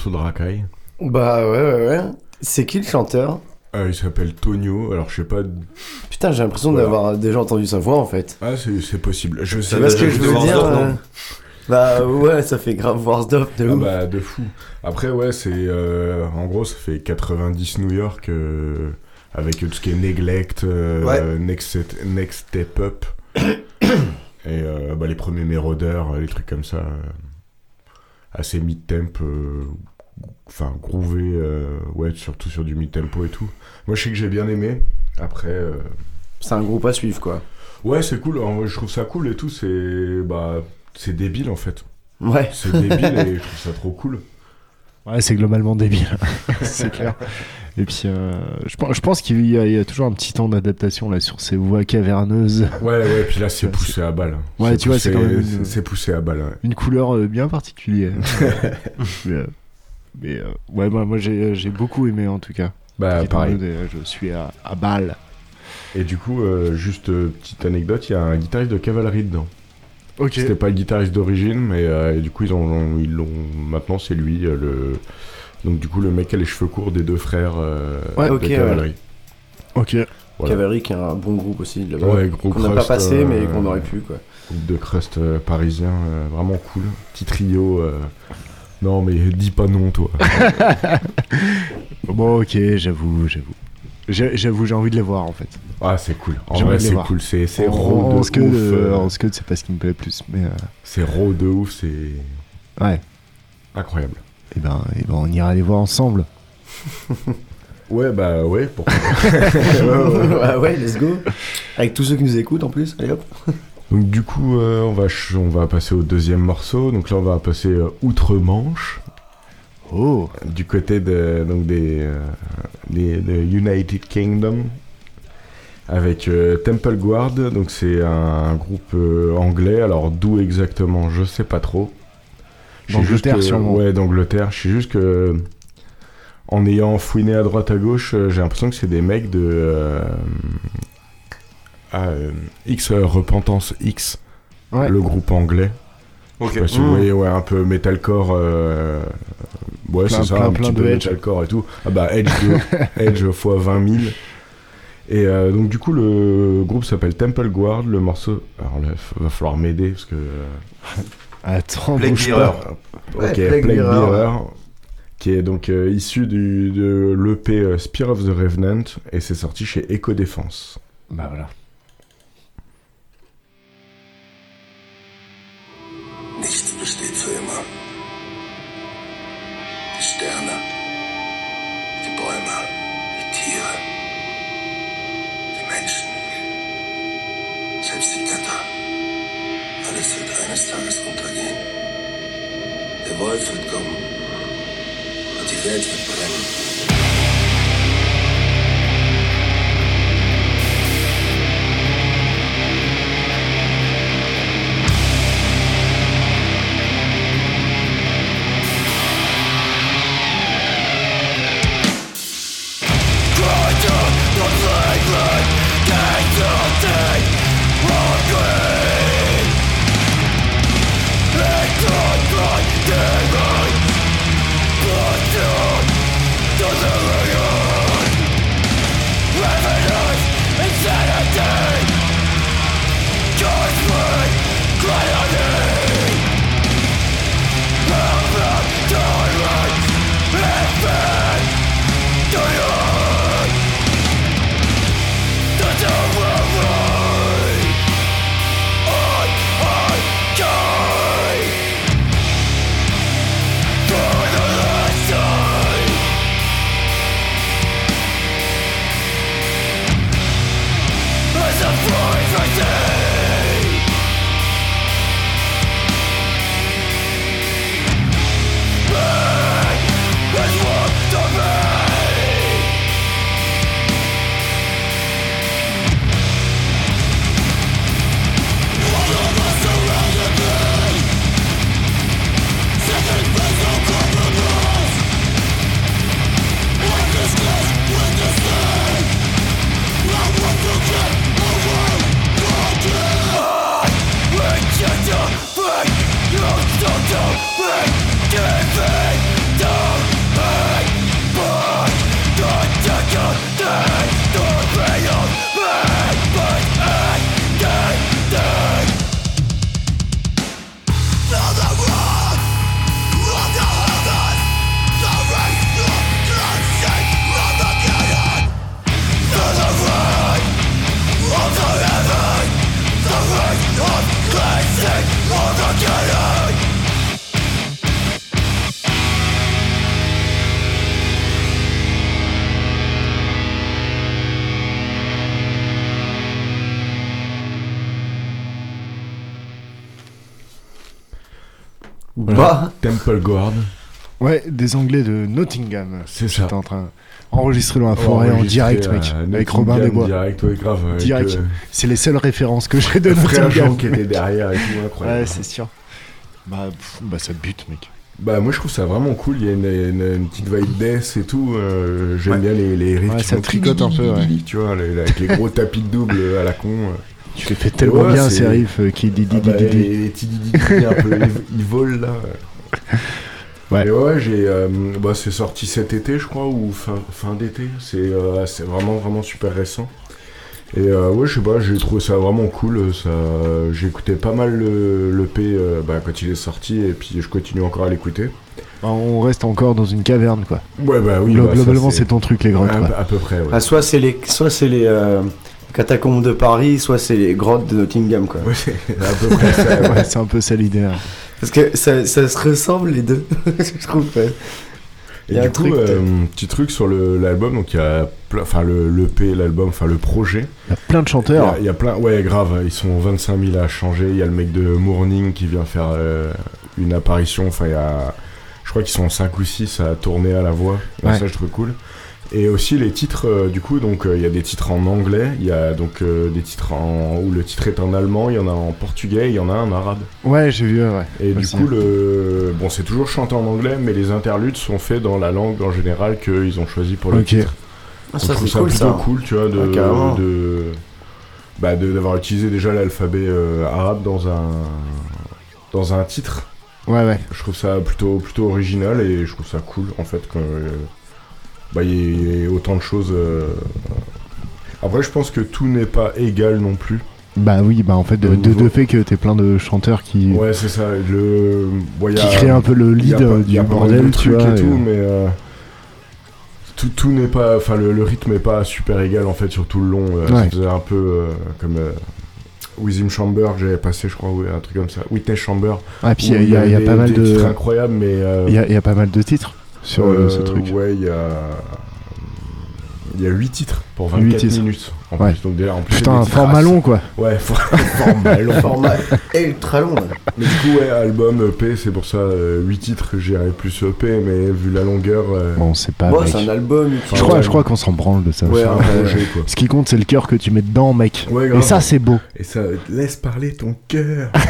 Morceau de racaille. Bah ouais, ouais, ouais. C'est qui le chanteur Euh, il s'appelle Tonio, alors je sais pas. Putain, j'ai l'impression Voilà. d'avoir déjà entendu sa voix en fait. Ah, c'est c'est possible. Je sais pas que si je veux dire. Warsdorf, euh, non. Bah ouais, ça fait grave Warsdorf de Ah ouf. bah de fou. Après ouais c'est euh, en gros ça fait 90 New York euh, avec tout ce qui est Neglect, euh, Ouais. Next, Next Step Up (coughs) et euh, bah, les premiers Marauders, les trucs comme ça euh, assez mid temp euh, enfin groové euh, ouais surtout sur du mid tempo et tout. Moi je sais que j'ai bien aimé. Après euh, C'est un groupe à suivre quoi. ouais c'est cool. En vrai, je trouve ça cool et tout. C'est bah c'est débile en fait. Ouais. C'est débile et je trouve ça trop cool. Ouais, c'est globalement débile, (laughs) c'est clair. Et puis, euh, je, pense- je pense qu'il y, a- il y a toujours un petit temps d'adaptation là sur ces voix caverneuses. Ouais, ouais, puis là c'est poussé à balle. Ouais, C'est tu vois, c'est poussé- quand même une- c'est- C'est poussé à balle, ouais. Une couleur euh, bien particulière. (laughs) mais euh, mais, euh, ouais, moi, moi j'ai beaucoup aimé en tout cas. Bah, pareil. Euh, Je suis à, à balle. Et du coup, euh, juste euh, petite anecdote, il y a un guitariste de cavalerie dedans. Ok. C'était pas le guitariste d'origine, mais euh, et du coup ils ont, ils l'ont. Maintenant c'est lui euh, le. Donc du coup le mec a les cheveux courts des deux frères euh, Ouais, de ouais. cavalerie. Ok. Voilà. Cavalry qui est un bon groupe aussi là-bas. Ouais, gros Qu'on n'a pas crust, passé euh, mais qu'on aurait pu quoi. Groupe de crust euh, parisien, euh, vraiment cool. Petit trio. Non mais dis pas non toi. (laughs) Bon, ok, j'avoue, j'avoue. J'avoue, j'ai envie de les voir en fait. Ah c'est cool. En vrai c'est cool. C'est raw de ouf. euh, en scud, c'est pas ce qui me plaît le plus, mais euh, C'est raw de ouf, c'est ouais. incroyable. Et ben, eh ben, on ira les voir ensemble. (laughs) Ouais, bah ouais, pourquoi (laughs) ouais, ouais, let's go. Avec tous ceux qui nous écoutent en plus, allez hop. Donc du coup, euh, on, va on va passer au deuxième morceau. Donc là, on va passer euh, outre-Manche. Oh Du côté de, donc des, euh, des- de United Kingdom. Avec Temple Guard. Donc c'est un, groupe anglais. Alors d'où exactement, je sais pas trop. D'Angleterre, sûrement. Ouais, d'Angleterre. Je sais juste que... En ayant fouiné à droite à gauche, j'ai l'impression que c'est des mecs de... ah, euh, X euh, Repentance X, Ouais. le groupe anglais. Ok. Je sais pas si vous Mmh. voyez, ouais, un peu metalcore. euh, Ouais, c'est ça, plein- un plein petit de peu Edge. metalcore et tout. Ah bah Edge, de- (laughs) Edge x 20 000. Et euh, donc du coup, le groupe s'appelle Temple Guard. Le morceau... Alors là, va falloir m'aider parce que... euh, (laughs) Attends, Plague Bearer. pas. Ok, Ouais, Plague. Bearer, qui est donc euh, issu du, de l'EP euh, Spear of the Revenant, et c'est sorti chez Eco Défense. Bah voilà. Temple Guard. Ouais, des Anglais de Nottingham. C'est ça. En train enregistré dans la forêt en direct, mec, avec Robin des Bois. Direct, ouais, grave. Direct. euh, C'est les seules références que j'ai de Frère Nottingham. Jean qui était derrière et tout, incroyable. Ouais, c'est sûr. Bah, pff, bah ça bute, mec. Bah moi je trouve ça vraiment cool, il y a une, une- une petite vibe death et tout, euh, j'aime Ouais. bien les, les riffs Ouais, qui ça tricote un peu, ouais. Tu vois, les- avec les gros (laughs) tapis de double à la con. Tu les fais tellement bien, ces riffs qui dit dit dit les, petits un peu, (laughs) ils volent là. Ouais. Et ouais, j'ai, euh, bah, c'est sorti cet été, je crois, ou fin, fin d'été. C'est, euh, c'est vraiment, vraiment super récent. Et euh, ouais, je sais pas, j'ai trouvé ça vraiment cool. Ça, j'ai écouté pas mal le, le P euh, bah, quand il est sorti, et puis je continue encore à l'écouter. Bah, on reste encore dans une caverne, quoi. Ouais, bah oui. Glo- bah, ça, globalement, c'est ton truc, les grottes, À, quoi. à peu près, ouais. Ah, soit c'est les, soit c'est les euh, catacombes de Paris, soit c'est les grottes de Nottingham, quoi. Ouais, c'est à peu près ça. (laughs) ouais. Ouais, c'est un peu ça l'idée. hein. Parce que ça, ça se ressemble les deux, (laughs) je trouve. ouais. Et y a du un coup, euh, petit truc sur le- l'album, donc il y a plein, enfin le l'EP, l'album, enfin le projet. Il y a plein de Il y, chanteurs. a, il y a plein, ouais, grave, ils sont 25 000 à changer. Il y a le mec de Morning qui vient faire euh, une apparition. Enfin, il y a, je crois qu'ils sont 5 ou 6 à tourner à la voix. Donc Ouais. Ça, je trouve cool. Et aussi les titres, euh, du coup, donc euh, il y a des titres en anglais, il y a donc euh, des titres en, où le titre est en allemand, il y en a en portugais, il y en a un en arabe. Ouais, j'ai vu, ouais. Et du coup, le... bon, c'est toujours chanté en anglais, mais les interludes sont faits dans la langue en général qu'ils ont choisi pour le Ok. titre. Ah, ça, je trouve c'est ça cool, plutôt ça. cool, tu vois, de, de, bah, d'avoir utilisé déjà l'alphabet euh, arabe dans un dans un titre. Ouais, ouais. Je trouve ça plutôt plutôt original et je trouve ça cool en fait que euh, bah, il y ait autant de choses. euh. Après, je pense que tout n'est pas égal non plus. Bah oui, bah en fait, de, fait que t'es plein de chanteurs qui, Ouais, c'est ça. Le, qui a- créent un peu le a lead pas- euh, a du bordel, de tu vois. et tout, et- mais euh, tout, tout n'est pas, enfin le, le rythme est pas super égal en fait sur tout le long. euh, Ouais. Ça faisait un peu euh, comme euh, Within Chamber j'avais passé, je crois, ouais, un truc comme ça. Witness Chamber. Ah, puis il y a- y a pas mal de- titres incroyables, mais. euh, a- il y a pas mal de titres sur euh, ce euh, truc. Ouais, il y a. Il y a 8 titres pour Huit 24 titres. minutes. En Ouais. plus, donc déjà, en plus, Putain, un format long, quoi. Ouais, for- (laughs) format long. Format ultra long. là. Mais du coup, ouais, album, EP, c'est pour ça, 8 titres, j'irais plus EP, mais vu la longueur. euh, Bon, c'est pas. Bon, c'est un album. Je crois, je crois qu'on s'en branle de ça. Ouais, un projet, quoi. Ce qui compte, c'est le cœur que tu mets dedans, mec. Ouais, Et ça, c'est beau. Et ça, laisse parler ton cœur. (laughs)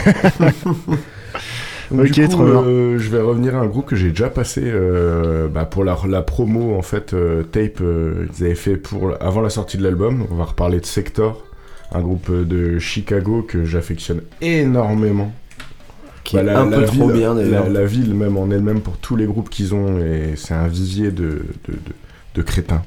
Ok, du coup, trop euh, je vais revenir à un groupe que j'ai déjà passé euh, bah, pour la, la promo en fait euh, tape ils avaient fait pour avant la sortie de l'album. On va reparler de Sector, un groupe de Chicago que j'affectionne énormément. Qui est un peu trop ville, bien, d'ailleurs. La, la ville même en elle-même pour tous les groupes qu'ils ont et c'est un vivier de, de, de, de crétins.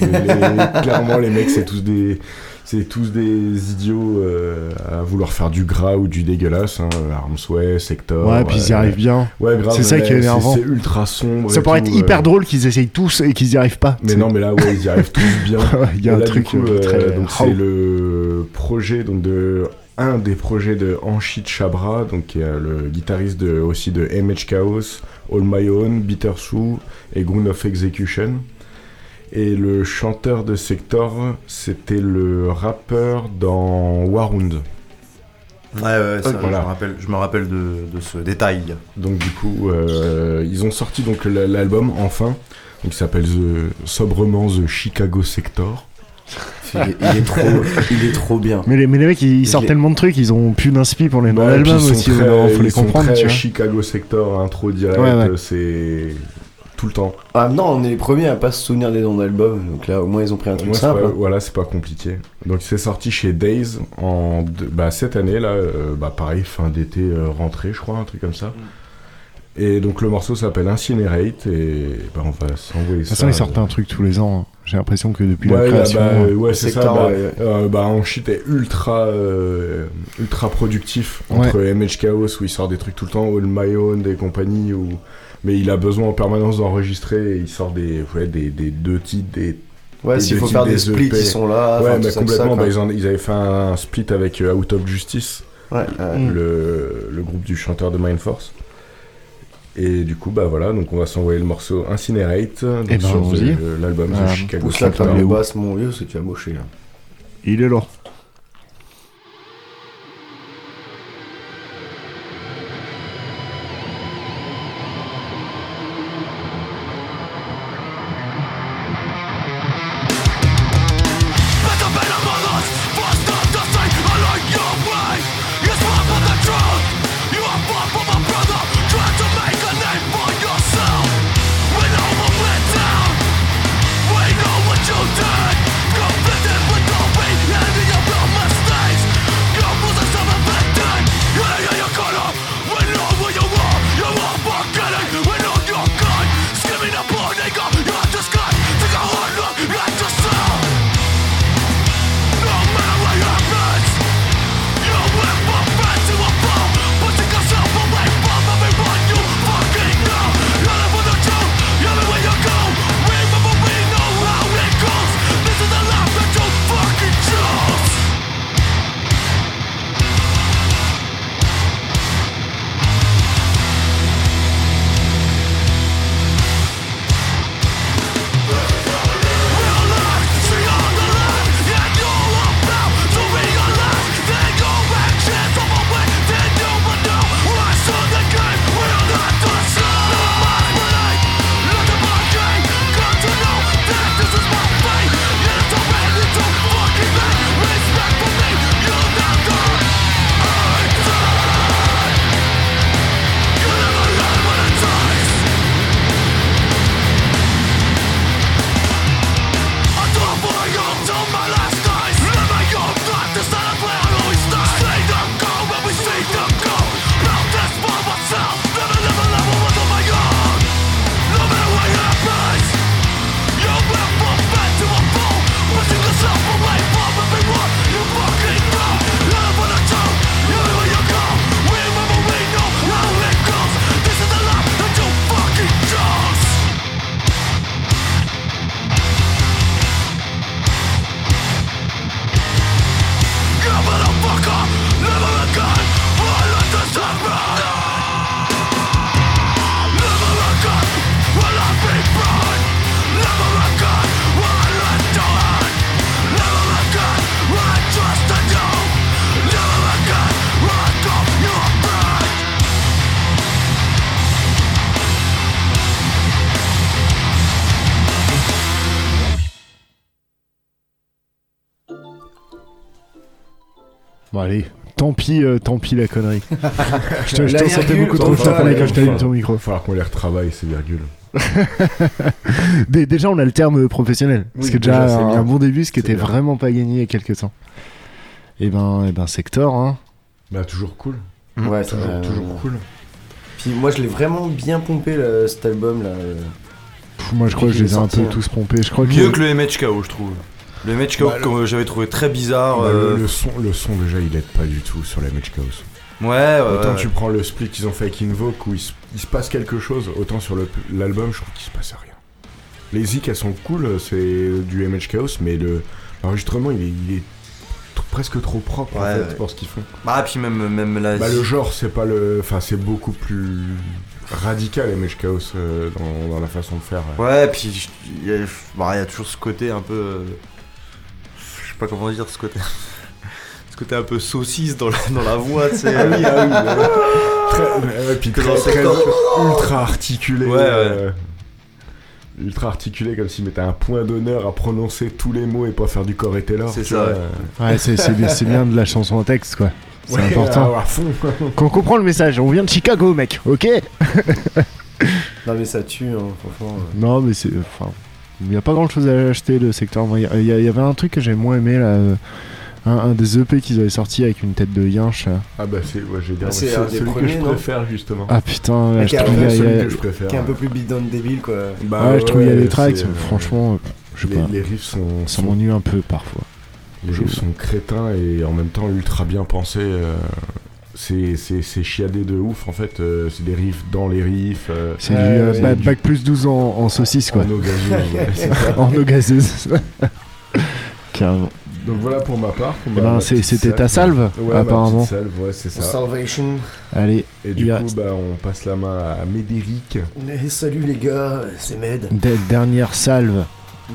Les- (laughs) les- clairement les mecs c'est tous des c'est tous des idiots euh, à vouloir faire du gras ou du dégueulasse hein, Armsway, Sector Ouais, puis ils y arrivent bien. ouais grave C'est ça qui est énervant. c'est ultra sombre Ça pourrait tout, être hyper euh, drôle qu'ils essayent tous et qu'ils y arrivent pas. mais non, mais là, ouais, ils y arrivent tous bien. (laughs) Il y a Et un là, truc, coup, euh, très- donc c'est le projet donc de un des projets de Anshit Chabra, donc qui est le guitariste de, aussi de MH Chaos, All My Own, Bitter Sue et Ground of Execution. Et le chanteur de Sector, c'était le rappeur dans Warhound. Ouais, ouais, ça, Voilà. je, me rappelle, je me rappelle de, de ce détail. Donc du coup, euh, ils ont sorti donc l'album enfin, donc il s'appelle The- sobrement The Chicago Sector. Il est, il est trop, il est trop bien. Mais les, mais les mecs, ils, ils sortent les- tellement de trucs, ils ont plus d'inspi pour les noms Ouais, sont aussi. très- alors, faut les ils sont comprendre, très tu vois. Chicago Sector, intro direct, Ouais, ouais. c'est tout le temps. Ah non, on est les premiers à pas se souvenir des noms d'albums, donc là au moins ils ont pris un truc Moi, simple. pas- hein. voilà, c'est pas compliqué. Donc c'est sorti chez Days en bah, cette année là, euh, bah pareil fin d'été euh, rentrée, je crois, un truc comme ça. Et donc le morceau s'appelle Incinerate et bah, on va s'envoyer De ça. toute façon, ils sortent un truc tous les ans. J'ai l'impression que depuis la Ouais, là, création. bah, euh, ouais, c'est ça. Bah, euh, bah, est ultra, euh, ultra productif entre MH Chaos où il sort des trucs tout le temps, All My Own et compagnie, où... mais il a besoin en permanence d'enregistrer et il sort des, ouais, des, des deux titres, des. Ouais, s'il faut faire des splits, EP. ils sont là, Ouais, enfin, mais ça, complètement. bah, ils, en- ils avaient fait un split avec euh, Out of Justice, ouais. le, le groupe du chanteur de Mind Force. Et du coup, bah voilà, donc on va s'envoyer le morceau Incinerate donc Eh ben, sur the- l'album Voilà. The Chicago Pousse la Sector. table basse, mon vieux, c'est que tu as moché là. Il est là. Pis, euh, tant pis la connerie. (laughs) je te, je t'en sentais virgule, beaucoup trop fort quand je t'allume ton micro. Il va falloir qu'on les retravaille, ces virgules. (laughs) Dé- Déjà, on a le terme professionnel. Ce Oui, qui est déjà, déjà, c'est un, bon début, ce qui C'est était bien. vraiment pas gagné il y a quelques temps. Et ben, et ben Sector, hein. Bah, toujours cool. Ouais, ça Toujours, va. toujours cool. Puis moi, je l'ai vraiment bien pompé là, cet album là. Pff, moi, je crois que je les ai un peu hein. tous pompés. Je crois Mieux que, que le MHKO, je trouve. Le MHKO, Bah, le- que j'avais trouvé très bizarre. Bah, euh, le, le son, le son, déjà, il aide pas du tout sur la Match Chaos. Ouais, ouais. Autant ouais. tu prends le split qu'ils ont fait avec Invoke où il se, il se passe quelque chose, autant sur l'album, je trouve qu'il se passe rien. Les zik, elles sont cool, c'est du MH Chaos, mais le- l'enregistrement, il est, il est t- presque trop propre en Ouais, fait ouais. pour ce qu'ils font. Bah, puis même, même là. Bah, le genre, c'est pas le. Enfin, c'est beaucoup plus radical, MH Chaos, euh, dans, dans la façon de faire. Ouais, puis il y, a- bah, il y a toujours ce côté un peu. euh, sais pas comment dire ce côté. (laughs) ce côté un peu saucisse dans la, dans la voix, tu sais. Ah oui, ah oui, (laughs) très, puis très, ultra articulé. Ouais, ouais. euh, ultra articulé, comme s'il mettait un point d'honneur à prononcer tous les mots et pas faire du corps et Taylor. C'est ça, vois, ouais. euh. ouais, c'est bien, de la chanson en texte, quoi. C'est Ouais, important. à fond. Qu'on comprend le message. On vient de Chicago, mec. Ok? Non mais ça tue, hein, franchement. euh. Non, mais c'est. Enfin, il n'y a pas grand chose à acheter le secteur. Il y, avait un truc que j'ai moins aimé là. euh, Un, un des EP qu'ils avaient sorti avec une tête de yinche. Ah bah c'est, ouais, Ah, ouais, c'est c'est un des celui que premiers, je non préfère justement. Ah putain, ouais, je trouve il y a- que je. Qui est un peu plus bidon débile quoi. Bah, ouais, je trouve il y a ouais, des tracks, euh, franchement, euh, je sais les, pas. les riffs sont, Ça sont- m'ennuie un peu parfois. les riffs sont crétins et en même temps ultra bien pensés. euh, c'est, c'est, c'est chiadé de ouf en fait. euh, c'est des riffs dans les riffs. euh, C'est du euh, du- bac plus 12 en, en saucisse quoi. en eau gazeuse, ouais, en eau gazeuse. Carrément. Donc voilà pour ma part. Eh ben, c'était ta salve, Ouais, apparemment. salve, ouais, c'est ça. Salvation. Allez, Et du coup, bah, on passe la main à Médéric. Eh, salut les gars, c'est Med. de- dernière salve.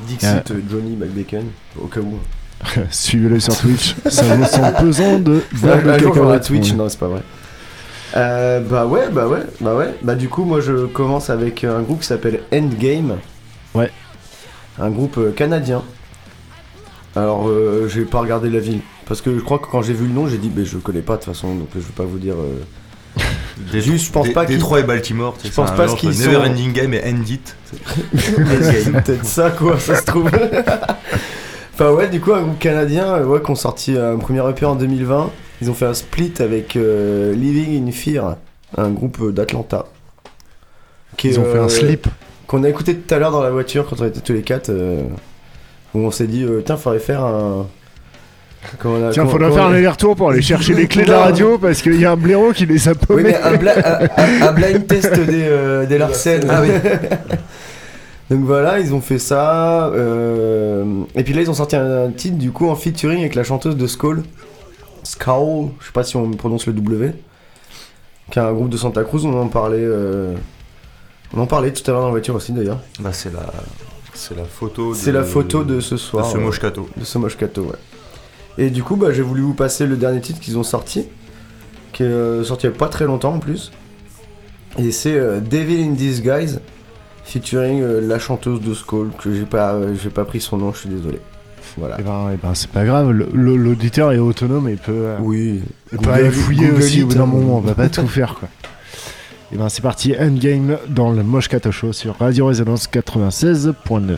Dixit Johnny McBacon, au cas où. (laughs) Suivez-le sur Twitch. Ça vaut son pesant de beurre de cacahuète. Twitch, Ouais. non, c'est pas vrai. Euh, bah ouais, bah ouais, bah ouais. Bah du coup, moi je commence avec un groupe qui s'appelle Endgame. Ouais. Un groupe euh, canadien. Alors, euh, j'ai pas regardé la ville. Parce que je crois que quand j'ai vu le nom, j'ai dit, bah je connais pas de toute façon, donc je vais pas vous dire. euh, (laughs) Des- Juste, je pense des- pas qu'il- Détroit et Baltimore. tu sais, Je pense pas qu'ils sont- Never Ending Game et End It. (laughs) C'est peut-être ça, quoi, ça se trouve. Enfin, ouais, du coup, un groupe canadien, euh, ouais, qui ont sorti un premier EP en 2020. Ils ont fait un split avec euh, Living in Fear, un groupe euh, d'Atlanta. Ils ont fait euh, un slip. Qu'on a écouté tout à l'heure dans la voiture quand on était tous les quatre. euh, où on s'est dit, euh, tiens, faudrait faire un. On a- Tiens, faudra faire on un aller-retour pour aller chercher les clés de la radio parce qu'il y a un blaireau qui les a Oui, paumés. mais un, bla- un- un- un blind test des, euh, des Larsen. Ah oui. (laughs) Donc voilà, ils ont fait ça. euh, Et puis là, ils ont sorti un, un titre du coup en featuring avec la chanteuse de Skull. Skull, je sais pas si on prononce le W. Qui est un groupe de Santa Cruz, on en parlait. euh, On en parlait tout à l'heure dans la voiture aussi d'ailleurs. Bah, c'est la. C'est la photo. C'est de- la photo de ce soir. De ce Moshkato. de ce Moshkato, ouais. Et du coup, bah, j'ai voulu vous passer le dernier titre qu'ils ont sorti, qui est euh, sorti il y a pas très longtemps en plus. Et c'est euh, Devil in Disguise, featuring euh, la chanteuse de Skull, que j'ai pas, euh, j'ai pas pris son nom, je suis désolé. Voilà. Eh ben, eh ben, c'est pas grave, le- l'auditeur est autonome et peut, euh, Oui. il peut aller fouiller Google aussi au it, d'un hein. moment, on va pas tout faire quoi. Et ben c'est parti, Endgame dans le Moshkato Show sur Radio Résonance 96.9.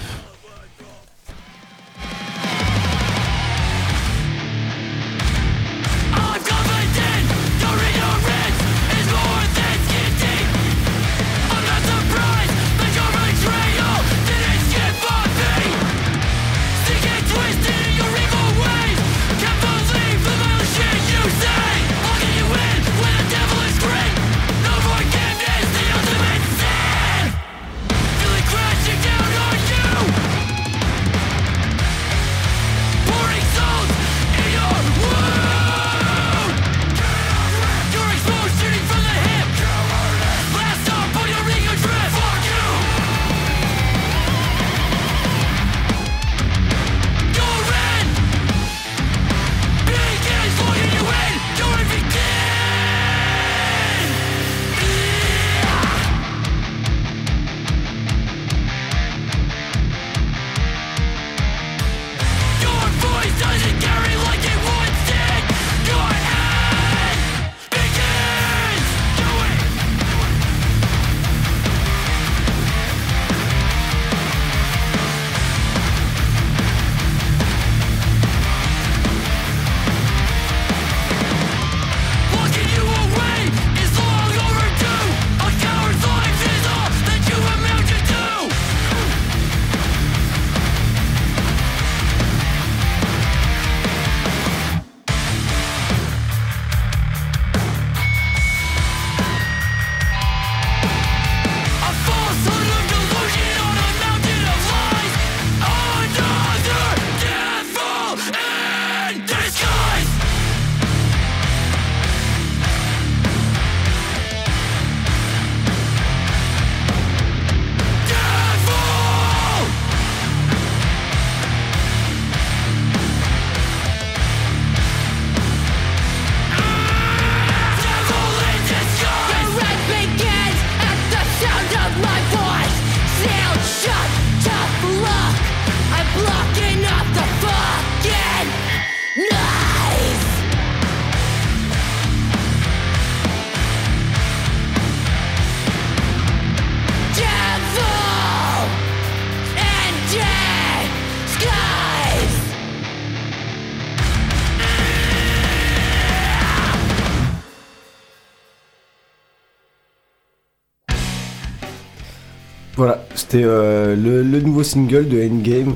single de Endgame,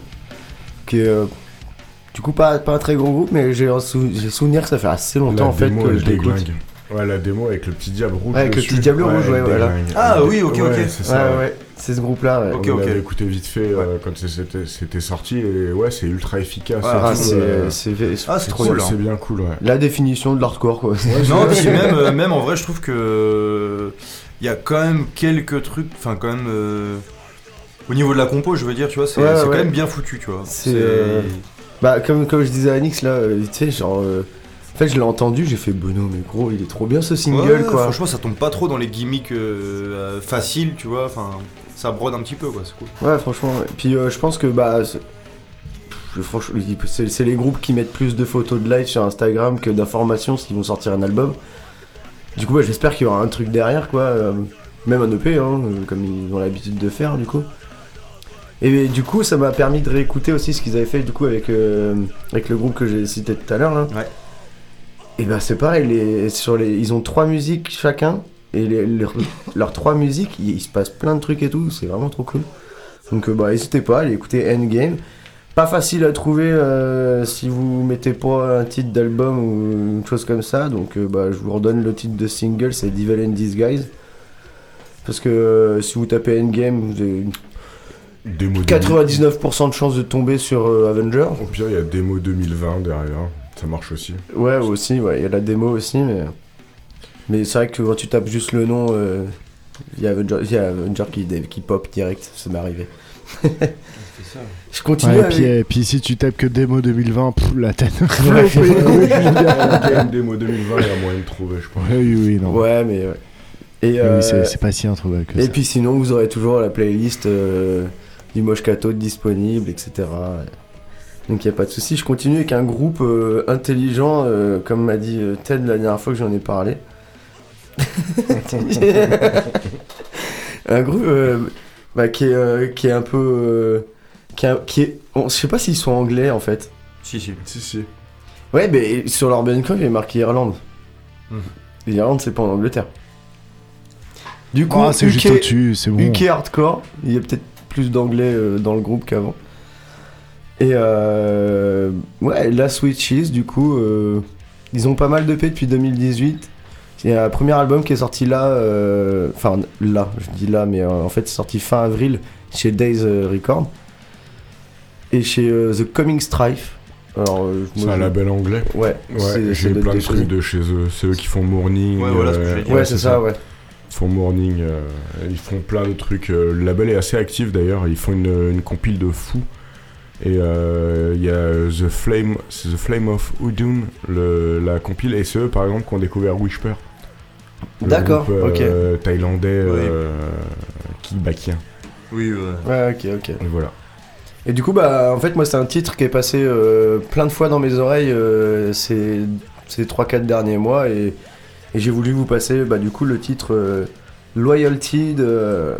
qui est euh, du coup pas, pas un très gros groupe, mais j'ai un sou- j'ai souvenir que ça fait assez longtemps La en fait démo, que je l'écoute. déglingue. Ouais, la démo avec le petit diable rouge. Ouais, avec le petit diable rouge, ouais, voilà. Ah oui, ok, ok. c'est Ouais, ça. ouais, c'est ce groupe-là. Ouais. Ok, On écouté vite fait euh, quand c'était c'était sorti et ouais, c'est ultra efficace. Ah, c'est euh, Ah, c'est trop cool, bien. c'est bien cool, ouais. La définition de l'hardcore quoi. Non, puis même, euh, (laughs) même en vrai, je trouve que il y a quand même quelques trucs, enfin quand même euh, au niveau de la compo, je veux dire, tu vois, c'est Ouais, ouais. quand même bien foutu, tu vois. C'est, euh, Bah, comme, comme je disais à Nix là, euh, vite fait, genre. euh, En fait, je l'ai entendu, j'ai fait Bono, mais gros, il est trop bien ce single Ouais, quoi. Franchement, ça tombe pas trop dans les gimmicks faciles, tu vois. Enfin, ça brode un petit peu, quoi. C'est cool. Ouais, franchement. ouais. Puis je pense que bah. c'est- les groupes qui mettent plus de photos de live sur Instagram que d'informations s'ils vont sortir un album. Du coup, bah, j'espère qu'il y aura un truc derrière, quoi. même un EP, hein, comme ils ont l'habitude de faire, du coup. Et du coup, ça m'a permis de réécouter aussi ce qu'ils avaient fait, du coup, avec, euh, avec le groupe que j'ai cité tout à l'heure, là. Ouais. Et bah, c'est pareil, les, sur les, ils ont trois musiques chacun. Et les- leurs- (laughs) leurs trois musiques, il, il se passe plein de trucs et tout, c'est vraiment trop cool. Donc euh, bah n'hésitez pas à aller écouter Endgame. Pas facile à trouver euh, si vous mettez pas un titre d'album ou une chose comme ça. Donc bah je vous redonne le titre de single, c'est Devil in Disguise. Parce que si vous tapez Endgame, vous avez une Démo 99% de chances de tomber sur euh, Avenger. Au pire, il y a démo 2020 derrière. Ça marche aussi. Ouais aussi, ouais, il y a la démo aussi, mais mais c'est vrai que quand tu tapes juste le nom, euh, il y a Avenger, il y a Avenger qui, qui pop direct, ça m'est arrivé. (laughs) Je continue Ouais, et avec- puis, et puis si tu tapes que démo 2020, pff, la tête. (laughs) Ouais. (laughs) Démo 2020, il y a moyen de trouver, je pense. Oui, oui, non. Ouais, mais ouais. Et, euh, c'est- c'est pas si introuvable que Et ça. puis sinon, vous aurez toujours la playlist euh, du Moche Kato disponible, etc. Donc il n'y a pas de souci. Je continue avec un groupe euh, intelligent, euh, comme m'a dit euh, Ted la dernière fois que j'en ai parlé. (laughs) un groupe euh, bah, qui, est, euh, qui est un peu. euh, qui, est, qui est- on- je sais pas s'ils sont anglais en fait. Si, si. Si, si. Ouais, mais sur leur Bandcamp, il est marqué Irlande. Mhm. L'Irlande, c'est pas en Angleterre. Du coup, Ah, c'est juste UK au-dessus, c'est bon. UK Hardcore, il y a peut-être plus d'anglais euh, dans le groupe qu'avant. Et euh, ouais, la Switches, du coup, euh, ils ont pas mal de paix depuis 2018. Il y a un premier album qui est sorti là, euh, enfin là, je dis là, mais euh, en fait c'est sorti fin avril chez Days euh, Record et chez euh, The Coming Strife. Alors, euh, C'est un label anglais. Ouais, c'est- Ouais, ça j'ai plein de trucs de chez eux. C'est eux qui font Morning. Ouais, voilà ce que j'ai dit. Ouais, c'est ça, ouais. Ils font Morning. euh, ils font plein de trucs. euh, le label est assez actif d'ailleurs. Ils font une, une compile de fous. Et euh, il y a The Flame, The Flame of Udun, le, la compile. Et c'est eux par exemple qui ont découvert Whisper. D'accord, euh, Thaïlandais euh, qui bakien. Oui, ouais. Ouais, ok, ok. Et voilà. Et du coup, bah, en fait, moi, c'est un titre qui est passé euh, plein de fois dans mes oreilles euh, ces, ces 3-4 derniers mois. Et, et j'ai voulu vous passer, bah, du coup, le titre euh, Loyalty de,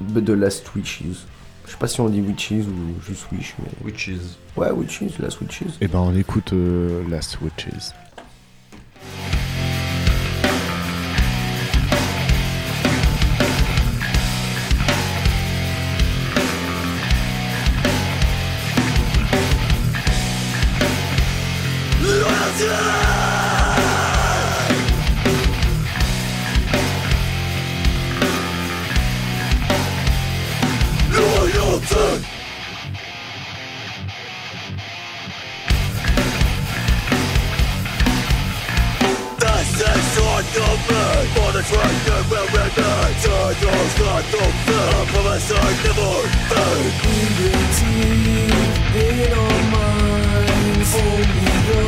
de Last Witches. Je sais pas si on dit Witches ou juste Wish, mais. Witches. Ouais, Witches, Last Witches. Et ben on écoute euh, Last Witches. Loyalty! The that will remain Turtles got no fear From a side never in our minds. Only the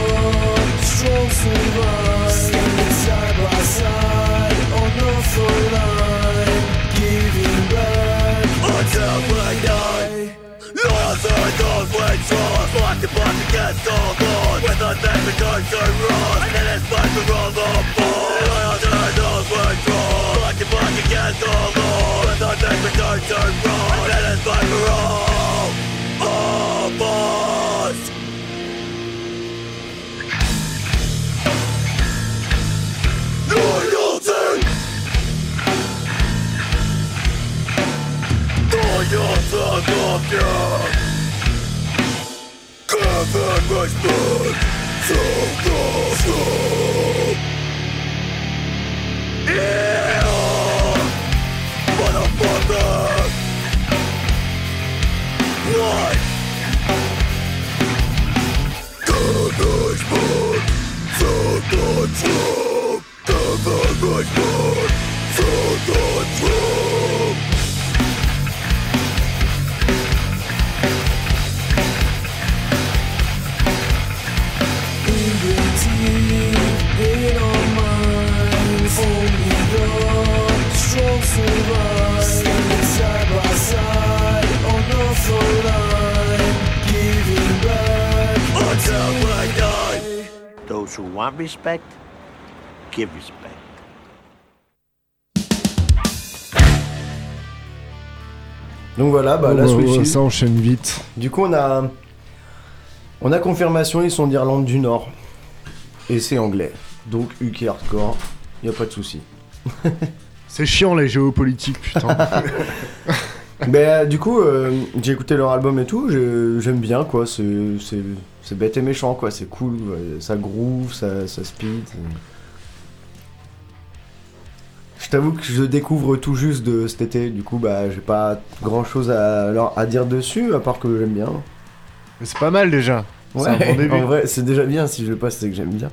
strong survive. Standing side by side on the front line, giving back Until we die Loyalty don't withdraw Fight the fight against all odds With the name to rust And it is fight for all the boys is the And the next return wrong It is blood for all of us Loyalty. Loyalty of you Giving respect to the soul Yeah this? What? Management, the control, the management, the control. Only the strong survive Those who want respect, give respect. Donc voilà, bah la Oh, Switch oh, Hill. ça enchaîne vite. Du coup, on a, on a confirmation, ils sont d'Irlande du Nord. Et c'est anglais. Donc UK Hardcore, y a pas de souci. (laughs) C'est chiant les géopolitiques, putain. Mais (laughs) euh, du coup, euh, j'ai écouté leur album et tout, j'ai- j'aime bien quoi, c'est c'est- bête et méchant quoi, c'est cool, ça groove, ça, ça speed. Je t'avoue que je découvre tout juste de cet été, du coup bah j'ai pas grand chose à, dire dessus, à part que j'aime bien. Mais c'est pas mal déjà. C'est un Ouais, bon début. en vrai, c'est déjà bien si je passe, c'est que j'aime bien.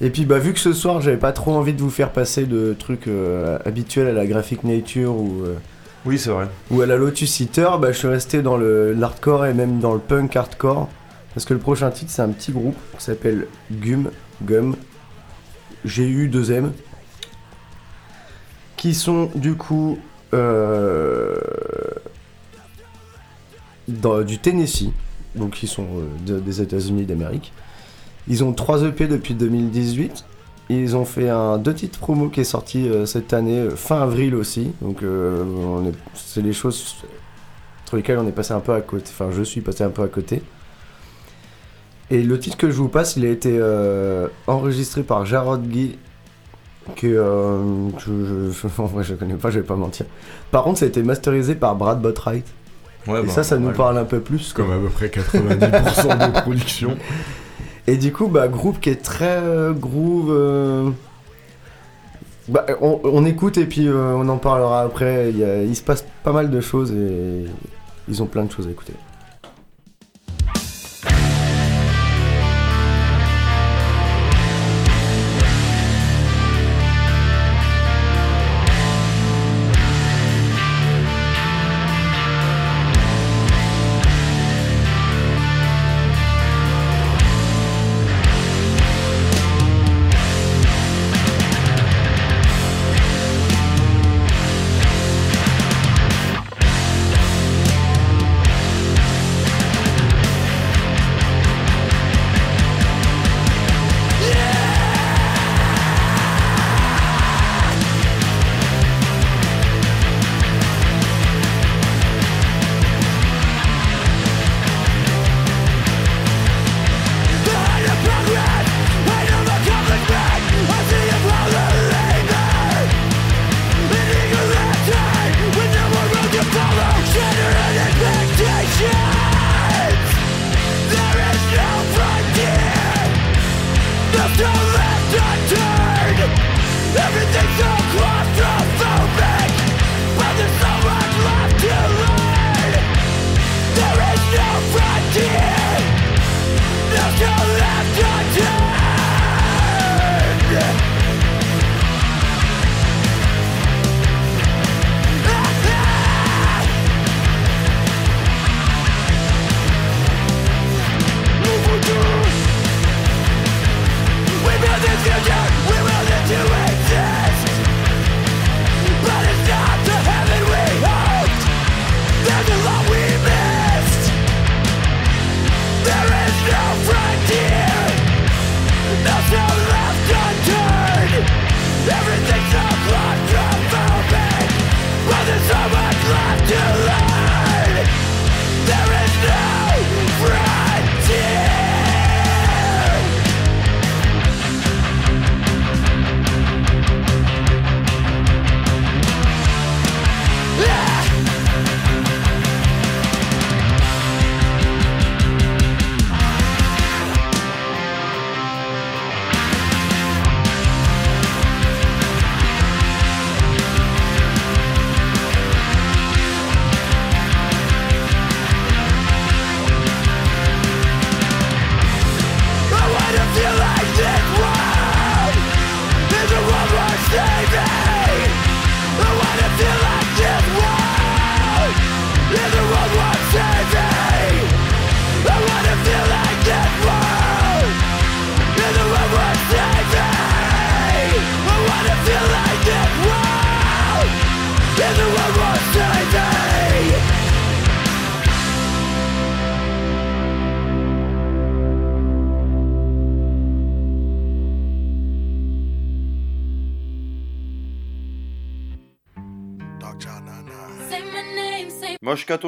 Et puis, bah, vu que ce soir, j'avais pas trop envie de vous faire passer de trucs euh, habituels à la Graphic Nature ou, euh, Oui, c'est vrai. ou à la Lotus Eater, bah, je suis resté dans le- l'hardcore et même dans le punk hardcore. Parce que le prochain titre, c'est un petit groupe qui s'appelle Gum, Gum, GU 2M, qui sont du coup euh, du Tennessee, donc ils sont euh, de- des États-Unis d'Amérique. Ils ont 3 EP depuis 2018. Ils ont fait un deux titres promo qui est sorti euh, cette année, fin avril aussi. Donc on est- c'est les choses sur lesquelles on est passé un peu à côté. Enfin, je suis passé un peu à côté. Et le titre que je vous passe, il a été euh, enregistré par Jarrod Guy, que euh, je, je, (laughs) en vrai, je connais pas, je vais pas mentir. Par contre, ça a été masterisé par Brad Botwright. Ouais, Et bah, ça, ça nous parle un peu plus. Comme à peu près 90% des productions. Et du coup, bah, groupe qui est très euh, groove. Bah, on, on écoute et puis on en parlera après. Il, y a- il se passe pas mal de choses et ils ont plein de choses à écouter.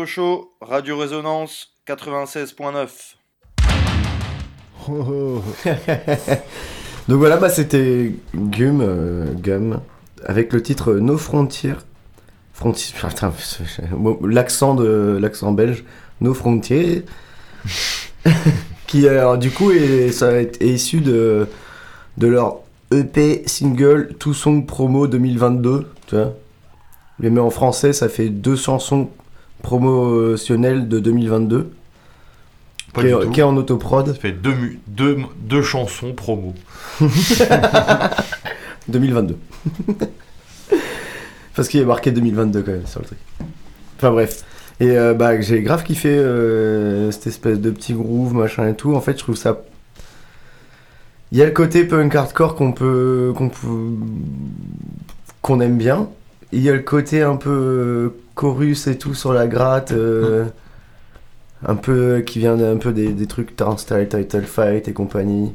Show, Radio Résonance 96.9. Oh, oh. (laughs) Donc voilà, bah c'était Gum, euh, Gum, avec le titre No Frontier. Frontier, (laughs) l'accent de l'accent belge, No Frontier, (laughs) qui alors, du coup est, ça est, est issu de de leur EP single Tout Song Promo 2022, tu vois. Mais en français, ça fait deux chansons promotionnelles de 2022. Pas qui, est, tout. qui est en autoprod. Ça fait deux, mu- deux, deux chansons promo. (laughs) 2022. (laughs) Parce qu'il est marqué 2022 quand même sur le truc. Enfin bref. Et euh, bah j'ai grave kiffé euh, cette espèce de petit groove machin et tout. En fait je trouve ça. Il y a le côté punk hardcore qu'on peut qu'on peut qu'on aime bien. Il y a le côté un peu chorus et tout sur la gratte. euh, Un peu qui vient d'un peu des, des trucs Turnstile, Title Fight et compagnie.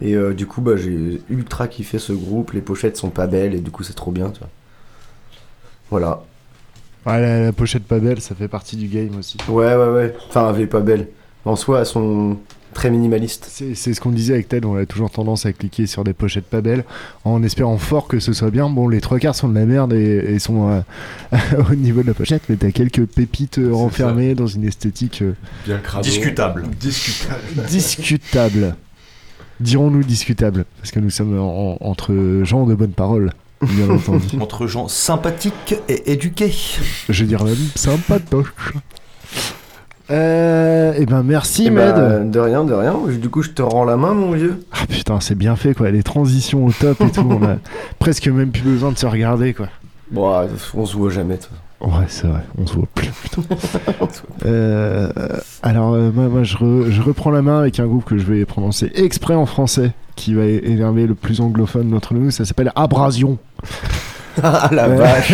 Et euh, du coup, bah, j'ai ultra kiffé ce groupe. Les pochettes sont pas belles et du coup, c'est trop bien, tu vois. Voilà. Ouais, la, la pochette pas belle, ça fait partie du game aussi. Ouais, ouais, ouais. Enfin, elle est pas belle. En soi, elles sont très minimalistes. C'est ce qu'on disait avec Ted, on a toujours tendance à cliquer sur des pochettes pas belles en espérant fort que ce soit bien. Bon, les trois quarts sont de la merde et, et sont euh, (laughs) au niveau de la pochette, mais t'as quelques pépites euh, renfermées dans une esthétique euh, Bien crado. Discutable. Discutable. (laughs) discutable. Dirons-nous discutable, parce que nous sommes en- entre gens de bonne parole, bien (laughs) entendu. Entre gens sympathiques et éduqués. Je dirais même sympatoche. Euh, et ben merci Eh Med. ben, de rien, de rien. Du coup, je te rends la main, mon vieux. Ah putain, c'est bien fait quoi, les transitions au top et tout, on a (laughs) presque même plus besoin de se regarder quoi. Bon, ah, on se voit jamais, toi. Ouais, c'est vrai, (laughs) on se voit plus. Euh, alors, euh, moi, moi je, re- je reprends la main avec un groupe que je vais prononcer exprès en français, qui va énerver le plus anglophone d'entre nous. Ça s'appelle Abrasion. (laughs) Ah la vache.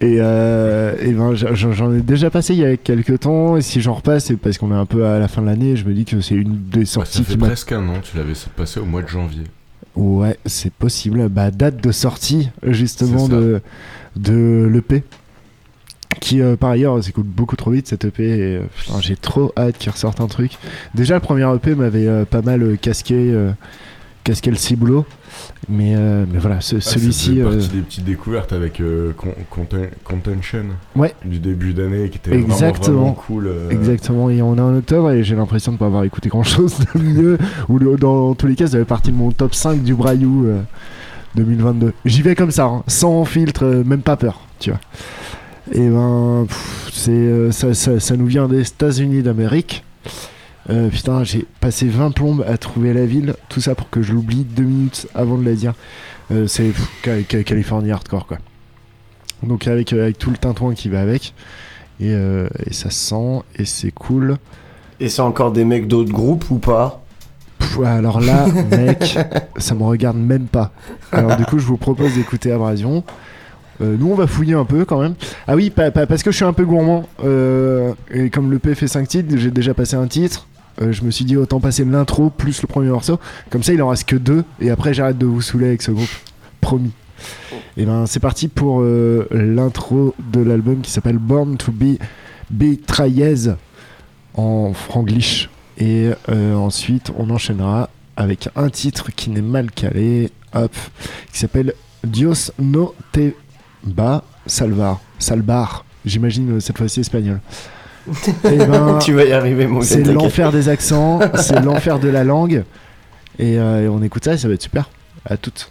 Et euh, et ben, j'en- ai déjà passé il y a quelques temps, et si j'en repasse, c'est parce qu'on est un peu à la fin de l'année. Je me dis que c'est une des sorties ça fait qui presque un an, tu l'avais passé au mois de janvier. Ouais, c'est possible. Bah, date de sortie, justement, de, de l'EP. Qui, euh, par ailleurs, s'écoute beaucoup trop vite, cette EP. Et, euh, j'ai trop hâte qu'il ressorte un truc. Déjà, le premier EP m'avait euh, pas mal casqué, euh, casqué le ciboulot. Mais, euh, mais voilà, ce- Ah, celui-ci. euh, partie des petites découvertes avec euh, Con- Conten- Contention Ouais. du début d'année qui était vraiment, Exactement. vraiment cool. euh, Exactement, et on est en octobre et j'ai l'impression de pas avoir écouté grand chose de mieux. Ou dans tous les cas, ça fait partie de mon top 5 du Braillou euh, 2022. J'y vais comme ça, hein, sans filtre, euh, même pas peur, tu vois. Et ben, pff, c'est, euh, ça, ça, ça nous vient des États-Unis d'Amérique. Euh, putain, j'ai passé 20 plombes à trouver la ville, tout ça pour que je l'oublie deux minutes avant de la dire. Euh, c'est Californie hardcore quoi. Donc avec, euh, avec tout le tintouin qui va avec. Et, euh, et ça se sent et c'est cool. Et c'est encore des mecs d'autres groupes ou pas? Pff, alors là, (laughs) mec, ça me regarde même pas. Alors du coup, je vous propose d'écouter Abrasion. Euh, nous, on va fouiller un peu quand même. Ah oui, pa- pa- parce que je suis un peu gourmand. euh, et comme le P fait 5 titres, j'ai déjà passé un titre. Euh, je me suis dit autant passer l'intro plus le premier morceau. Comme ça, il en reste que deux. Et après, j'arrête de vous saouler avec ce groupe. Promis. Et ben, c'est parti pour euh, l'intro de l'album qui s'appelle Born to Be Betrayez en franglish. Et euh, ensuite, on enchaînera avec un titre qui n'est mal calé, hop, qui s'appelle Dios no te va salvar. Salvar, j'imagine cette fois-ci espagnol. Eh ben, (laughs) Tu vas y arriver, mon C'est l'enfer des accents, c'est l'enfer de la langue. Et, euh, et on écoute ça et ça va être super. À toutes.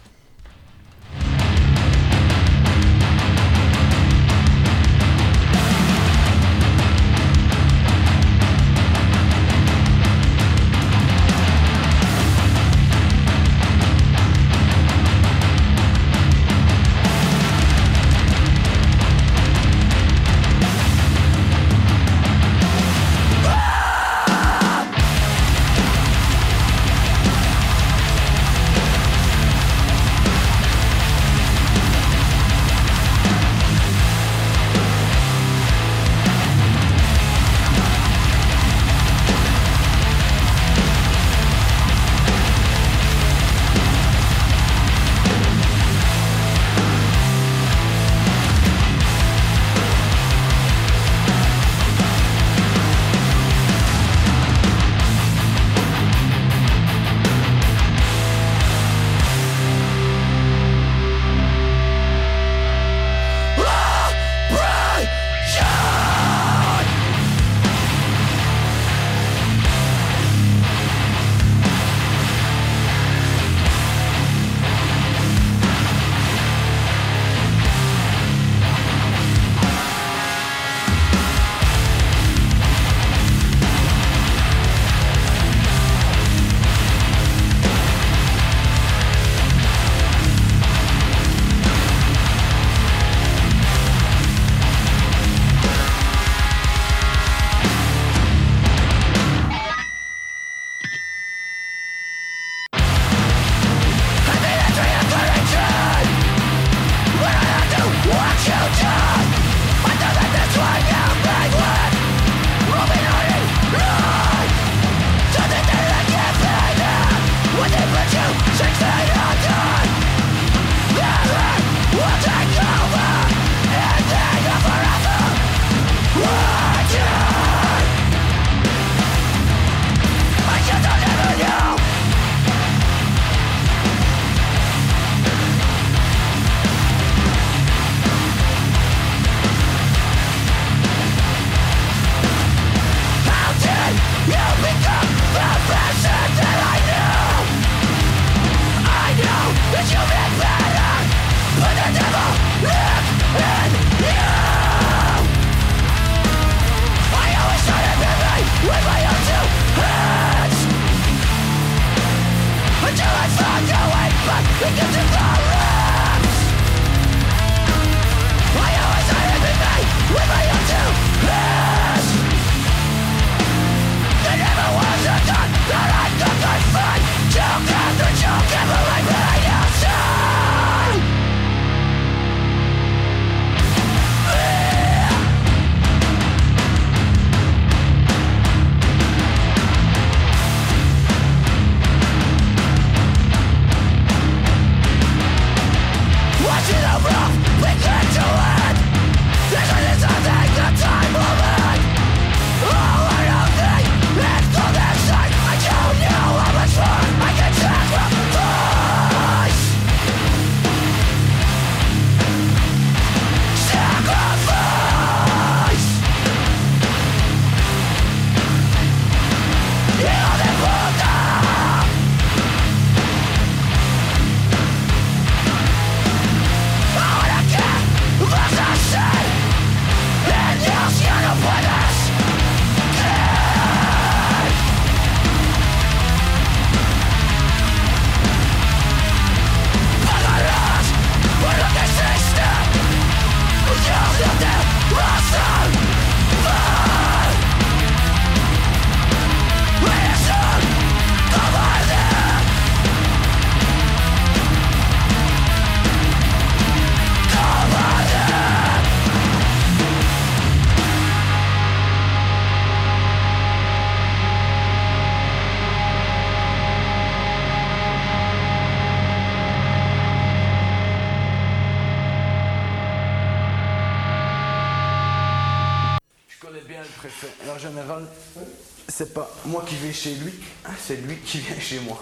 Chez lui, c'est lui qui vient chez moi.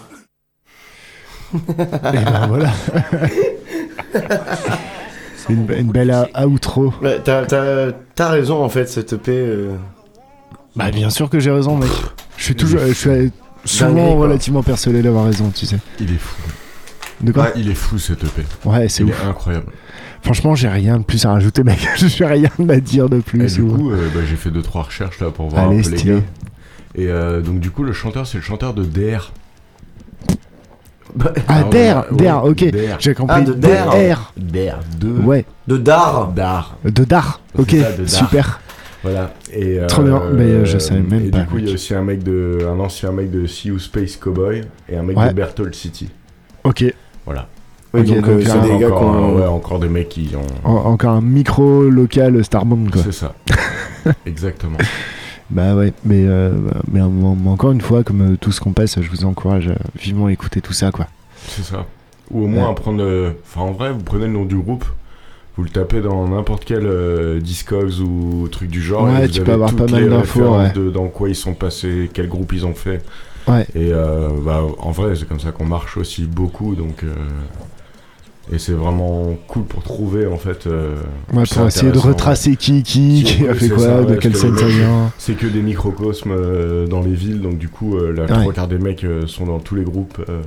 Et ben voilà. (laughs) une, une belle a- outro. Ouais, t'as, t'as- t'as raison en fait, cette EP. euh, Bah bien sûr que j'ai raison mec. Je suis toujours, je suis souvent relativement persuadé d'avoir raison, tu sais. Il est fou. De quoi Ouais, il est fou cette EP. Ouais, c'est Il ouf. est incroyable. Franchement, j'ai rien de plus à rajouter, mec. (laughs) j'ai rien à dire de Et plus. du ou- coup, euh, bah, j'ai fait 2-3 recherches là pour voir Allez, un peu les stylé. gars. Et euh, donc du coup, le chanteur, c'est le chanteur de DR. ah, Alors, Der, ouais, Der, ok. J'ai compris. Ah, de Der. DR. DR 2. Ouais. De Dar. Dar. De Dar. Ok, ça, de Dar. super. Voilà. Et, Trop bien, mais, euh, je savais même et pas, du coup, il y a aussi un mec de, un ancien mec de See You Space Cowboy et un mec Ouais. de Berthold City. Ok. Voilà. Donc, donc, euh, c'est des gars encore, qu'on. ouais, encore des mecs qui ont. En- encore un micro local Starbomb quoi. C'est ça. (laughs) Exactement. Bah ouais, mais, euh, mais, euh, mais encore une fois, comme euh, tout ce qu'on passe, je vous encourage à vivement écouter tout ça quoi. C'est ça. Ou au moins Ouais. prendre. euh, Enfin, en vrai, vous prenez le nom du groupe, vous le tapez dans n'importe quel euh, Discogs ou truc du genre. Ouais, et vous tu avez peux avoir toutes pas mal d'infos, ouais. de dans quoi ils sont passés, quel groupe ils ont fait. Ouais. Et euh, bah, en vrai, c'est comme ça qu'on marche aussi beaucoup. Donc. Et c'est vraiment cool pour trouver en fait. euh, Ouais, c'est pour essayer de retracer qui, qui, qui a Oui, fait quoi, ça, de ouais, quelle scène ça vient. C'est que des microcosmes euh, dans les villes, donc du coup, euh, la Ouais. trois quarts des mecs euh, sont dans tous les groupes. euh,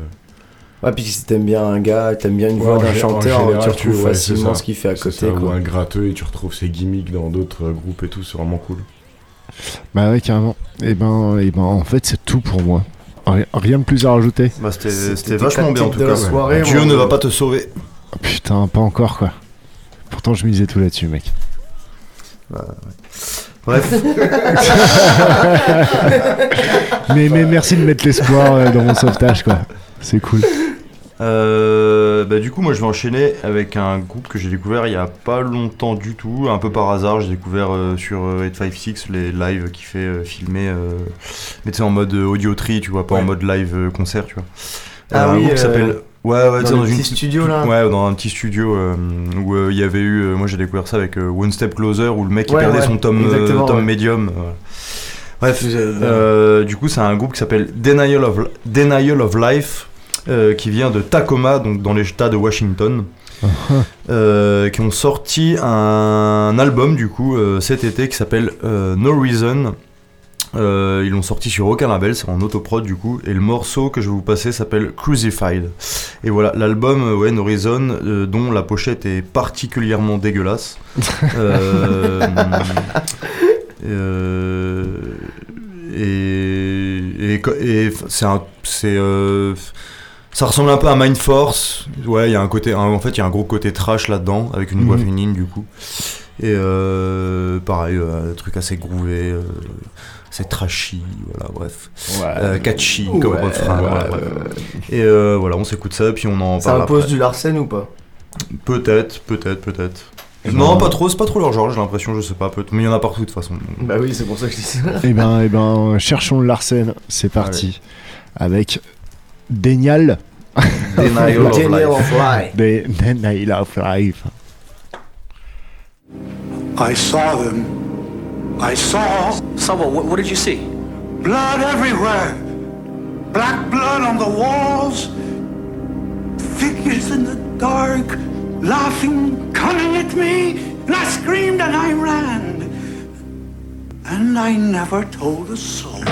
Ouais, puis si t'aimes bien un gars, t'aimes bien une voix d'un chanteur, général, tu retrouves facilement ce qu'il fait à côté. ça, Ou quoi. un gratteux et tu retrouves ses gimmicks dans d'autres groupes et tout, c'est vraiment cool. Bah ouais, carrément. Et ben, et ben en fait, c'est tout pour moi. Rien, de plus à rajouter. Bah, c'était vachement bien en tout cas. la soirée, Dieu ne va pas te sauver. Oh, putain, pas encore quoi. Pourtant, je misais tout là-dessus, mec. Bref. (laughs) mais, mais merci de mettre l'espoir euh, dans mon sauvetage, quoi. C'est cool. Euh, bah, du coup, moi je vais enchaîner avec un groupe que j'ai découvert il y a pas longtemps du tout, un peu par hasard. J'ai découvert euh, sur euh, 856 les lives qui fait euh, filmer, euh, mais tu sais, en mode euh, audio tri, tu vois, pas en mode live euh, concert, tu vois. Ah un oui, groupe qui euh, s'appelle. Ouais, ouais, dans le une petit studio, là. Ouais, dans un petit studio euh, où euh, il y avait eu. euh, moi j'ai découvert ça avec euh, One Step Closer où le mec il Ouais, perdait ouais, son tome, euh, tome voilà. Bref, euh, du coup, c'est un groupe qui s'appelle Denial of, Denial of Life, euh, qui vient de Tacoma, donc dans l'État de Washington, (laughs) euh, qui ont sorti un album du coup euh, cet été qui s'appelle No Reason. Ils l'ont sorti sur aucun label, c'est en autoprod du coup, et le morceau que je vais vous passer s'appelle Crucified. Et voilà, l'album ouais, No Reason, dont la pochette est particulièrement dégueulasse. (laughs) Et, c'est un, c'est, euh, ça ressemble un peu à Mind Force. Ouais, il y a un côté, un- en fait, il y a un gros côté trash là-dedans, avec une voix Mhm. féminine du coup. Et euh, pareil, euh, un truc assez groové, euh, c'est trashy, voilà, bref. Euh, catchy comme refrain. ouais, voilà, ouais, bref. ouais. Et euh, voilà, on s'écoute ça, puis on en Ça parle impose après. du Larsen ou pas? Peut-être, peut-être, peut-être. Eh Non, ben- pas trop, c'est pas trop leur genre, j'ai l'impression, je sais pas, peut mais il y en a partout de toute façon. Bah oui, c'est pour ça que je dis ça. Et ben, et ben, cherchons Larsen. C'est parti. Avec Denial. Denial of Denial life. of life. Des- Denial of Life. I saw them. I saw Saw what? What, what did you see? blood everywhere. Black blood on the walls. Figures in the dark, laughing, coming at me. And I screamed and I ran. And I never told a soul.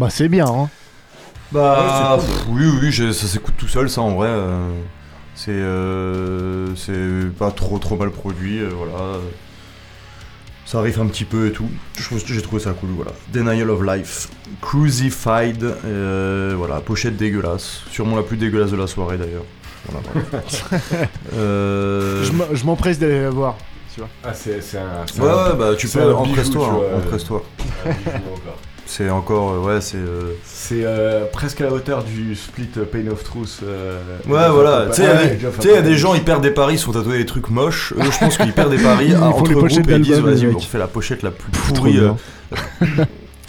Bah c'est bien, hein. Bah, Ouais, c'est cool. pff, oui, oui, ça s'écoute tout seul, ça en vrai. euh, c'est euh, c'est pas trop trop mal produit, euh, voilà. Ça arrive un petit peu et tout. Je trouve- J'ai trouvé ça cool, voilà. Denial of Life, Crucified, euh, voilà, pochette dégueulasse. Sûrement la plus dégueulasse de la soirée d'ailleurs. Voilà, voilà. (laughs) Euh, Je m'empresse d'aller la voir, tu vois. Ah, c'est c'est un. c'est Ouais, un- ouais, bah tu c'est peux, un bijou, empresse-toi, tu vois, hein, empresse-toi. un bijou encore. C'est encore, euh, ouais, c'est. euh, C'est euh, presque à la hauteur du split Pain of Truth. Ouais, voilà. Tu sais, il y a des- gens, ils perdent des paris, ils se font tatouer des trucs moches. Eux, je pense qu'ils perdent des paris (laughs) entre groupes et ils disent, vas-y, on fait la pochette la plus pourrie.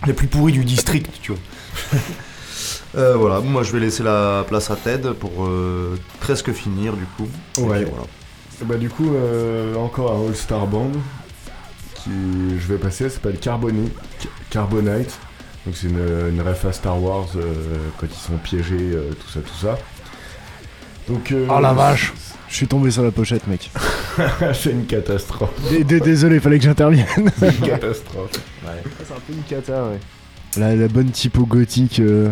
la (laughs) plus pourrie du district, tu vois. (laughs) Euh, voilà, moi je vais laisser la place à Ted pour euh, presque finir du coup. Ouais. puis, voilà. Bah du coup, euh, encore un All-Star Band qui je vais passer, ça s'appelle Carboni- Ca- Carbonite. Donc c'est une, une ref à Star Wars euh, quand ils sont piégés, euh, tout ça, tout ça. Donc, euh, Oh la vache Je suis tombé sur la pochette, mec. (laughs) c'est une catastrophe. D- d- Désolé, fallait que j'intervienne. (laughs) C'est une catastrophe. Ouais. C'est un peu une cata, ouais. La, la bonne typo gothique euh,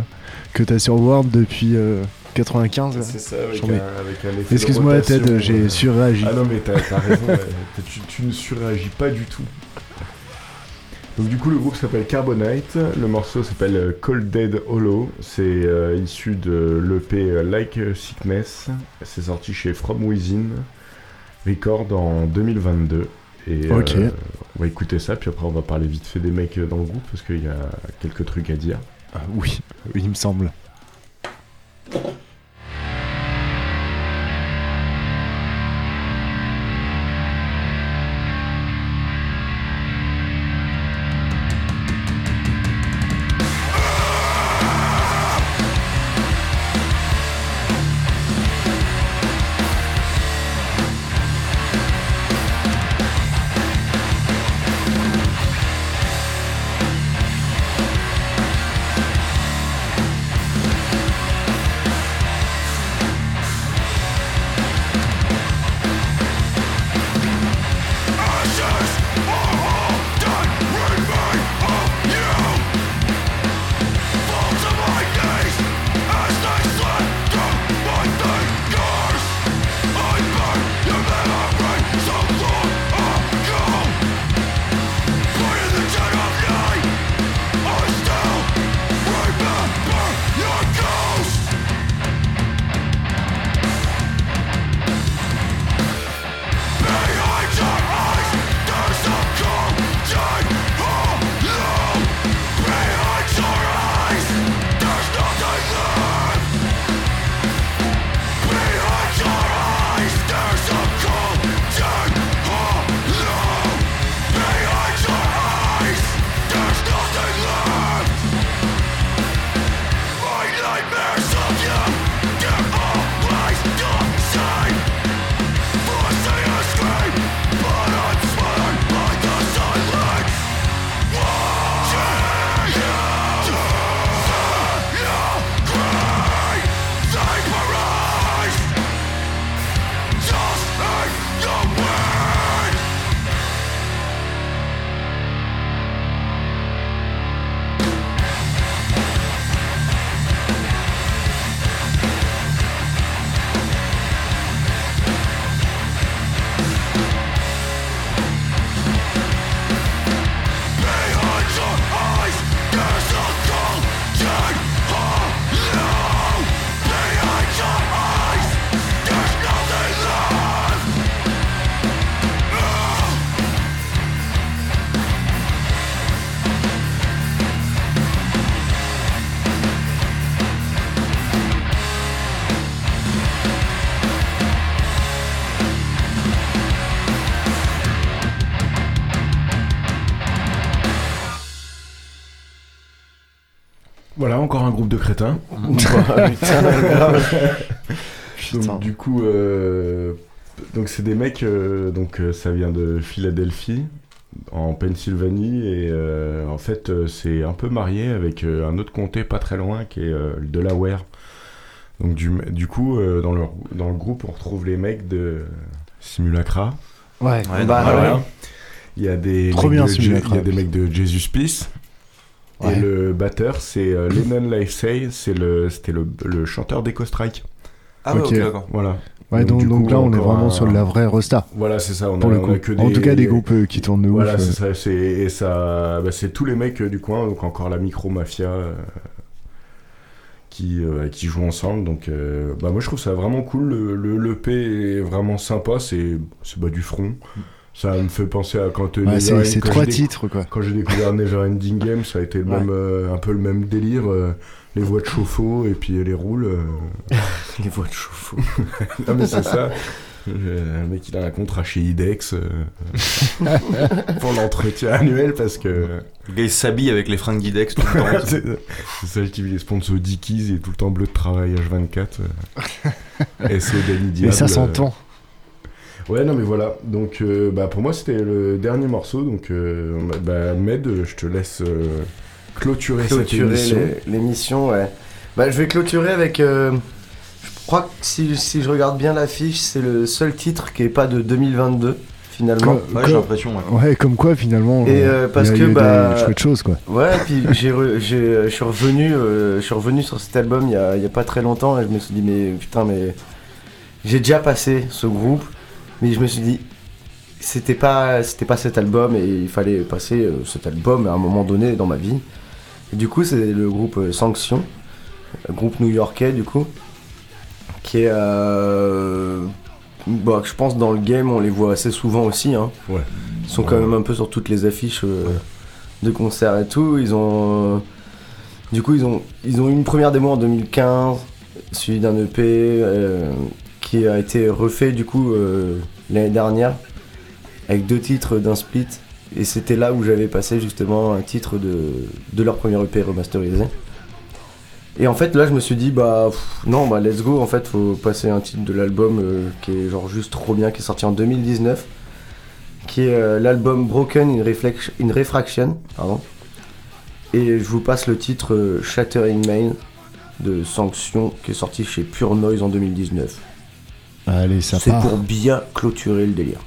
que t'as sur Word depuis euh, 95. là. C'est ça, avec un, avec un Excuse-moi, Ted, j'ai euh. surréagi. Ah non, mais t'as t'as raison, ouais. (laughs) tu, tu ne surréagis pas du tout. Donc du coup, le groupe s'appelle Carbonite, le morceau s'appelle euh, Cold Dead Hollow, c'est euh, issu de l'EP euh, Like Sickness, c'est sorti chez From Within Record en 2022. Et Ok. euh, on va écouter ça, puis après on va parler vite fait des mecs dans le groupe, parce qu'il y a quelques trucs à dire. Ah, oui, oui, il me semble. Groupe de crétins. Bah, (laughs) putain, grave. donc, du coup, euh, donc c'est des mecs, euh, donc euh, ça vient de Philadelphie, en Pennsylvanie, et euh, en fait, euh, c'est un peu marié avec euh, un autre comté pas très loin qui est euh, le Delaware. Donc, du, du coup, euh, dans, le, dans le groupe, on retrouve les mecs de Simulacra. Ouais, Ouais, bah, Voilà. ouais. Il y a des Trop mecs bien, de, il y a des mecs de Jesus Peace. Ouais. Et le batteur, c'est euh, Lennon Livesay, c'est le, c'était le, le chanteur d'Echo Strike. Ah ouais, Ok. d'accord. Voilà. Ouais, donc, du donc coup, là, on est vraiment un- sur de la vraie resta. Voilà, c'est ça. On Pour a, le on coup. a que des... En tout cas, des groupes euh, qui tournent de Voilà, ouf. c'est euh. ça. c'est- Et ça, bah, c'est tous les mecs euh, du coin, donc encore la Micro Mafia, euh, qui, euh, qui jouent ensemble. Donc, euh, bah, moi, je trouve ça vraiment cool. Le, le, l'EP est vraiment sympa. C'est, c'est bah, du front. Ça me fait penser à quand euh, Ouais, c'est- End- c'est quand trois titres, quoi. Quand j'ai découvert Never Ending Game, ça a été le Ouais. même, euh, un peu le même délire. euh, les voix de chauffe-eau et puis les roules. euh. (laughs) Les voix de chauffe-eau. (laughs) non, mais c'est ça. Euh, Un mec, il a un contrat chez IDEX euh, (laughs) pour l'entretien annuel parce que. Le gars il s'habille avec les fringues d'Idex tout le temps. c'est c'est celle qui les sponsors Dickies, il est tout le temps bleu de travail H24. euh. SO Danny Et Diable, ça euh. s'entend. Ouais, non, mais voilà. Donc, euh, bah, pour moi, c'était le dernier morceau. Donc, euh, bah, Med, je te laisse euh, clôturer, cette émission. l'émission, ouais. Bah, je vais clôturer avec. euh, je crois que si, si je regarde bien l'affiche, c'est le seul titre qui est pas de 2022, finalement. Comme- Ouais, j'ai comme- l'impression, ouais. comme quoi, finalement, Et euh, parce que bah. choses, quoi. Ouais, puis j'ai- je suis revenu, euh, je suis revenu sur cet album il y a, il y a pas très longtemps et je me suis dit mais putain mais j'ai déjà passé ce groupe, mais je me suis dit c'était pas c'était pas cet album et il fallait passer euh, cet album à un moment donné dans ma vie. Et du coup c'est le groupe euh, Sanction, un groupe new-yorkais du coup, qui est euh, bah, je pense dans le game on les voit assez souvent aussi. Hein. Ouais. Ils sont quand Ouais. même un peu sur toutes les affiches euh, de concerts et tout. Ils ont. euh, du coup, ils ont, ils ont eu une première démo en 2015, suivi d'un EP qui a été refait du coup euh, l'année dernière, avec deux titres d'un split. Et c'était là où j'avais passé justement un titre de, de leur premier EP remasterisé. Et en fait, là, je me suis dit, bah non, bah let's go. En fait, faut passer un titre de l'album euh, qui est genre juste trop bien, qui est sorti en 2019 qui est euh, l'album Broken in, Refraction. Pardon. Et je vous passe le titre Shattering Main de Sanction qui est sorti chez Pure Noise en 2019. Allez, ça C'est pour bien clôturer le délire.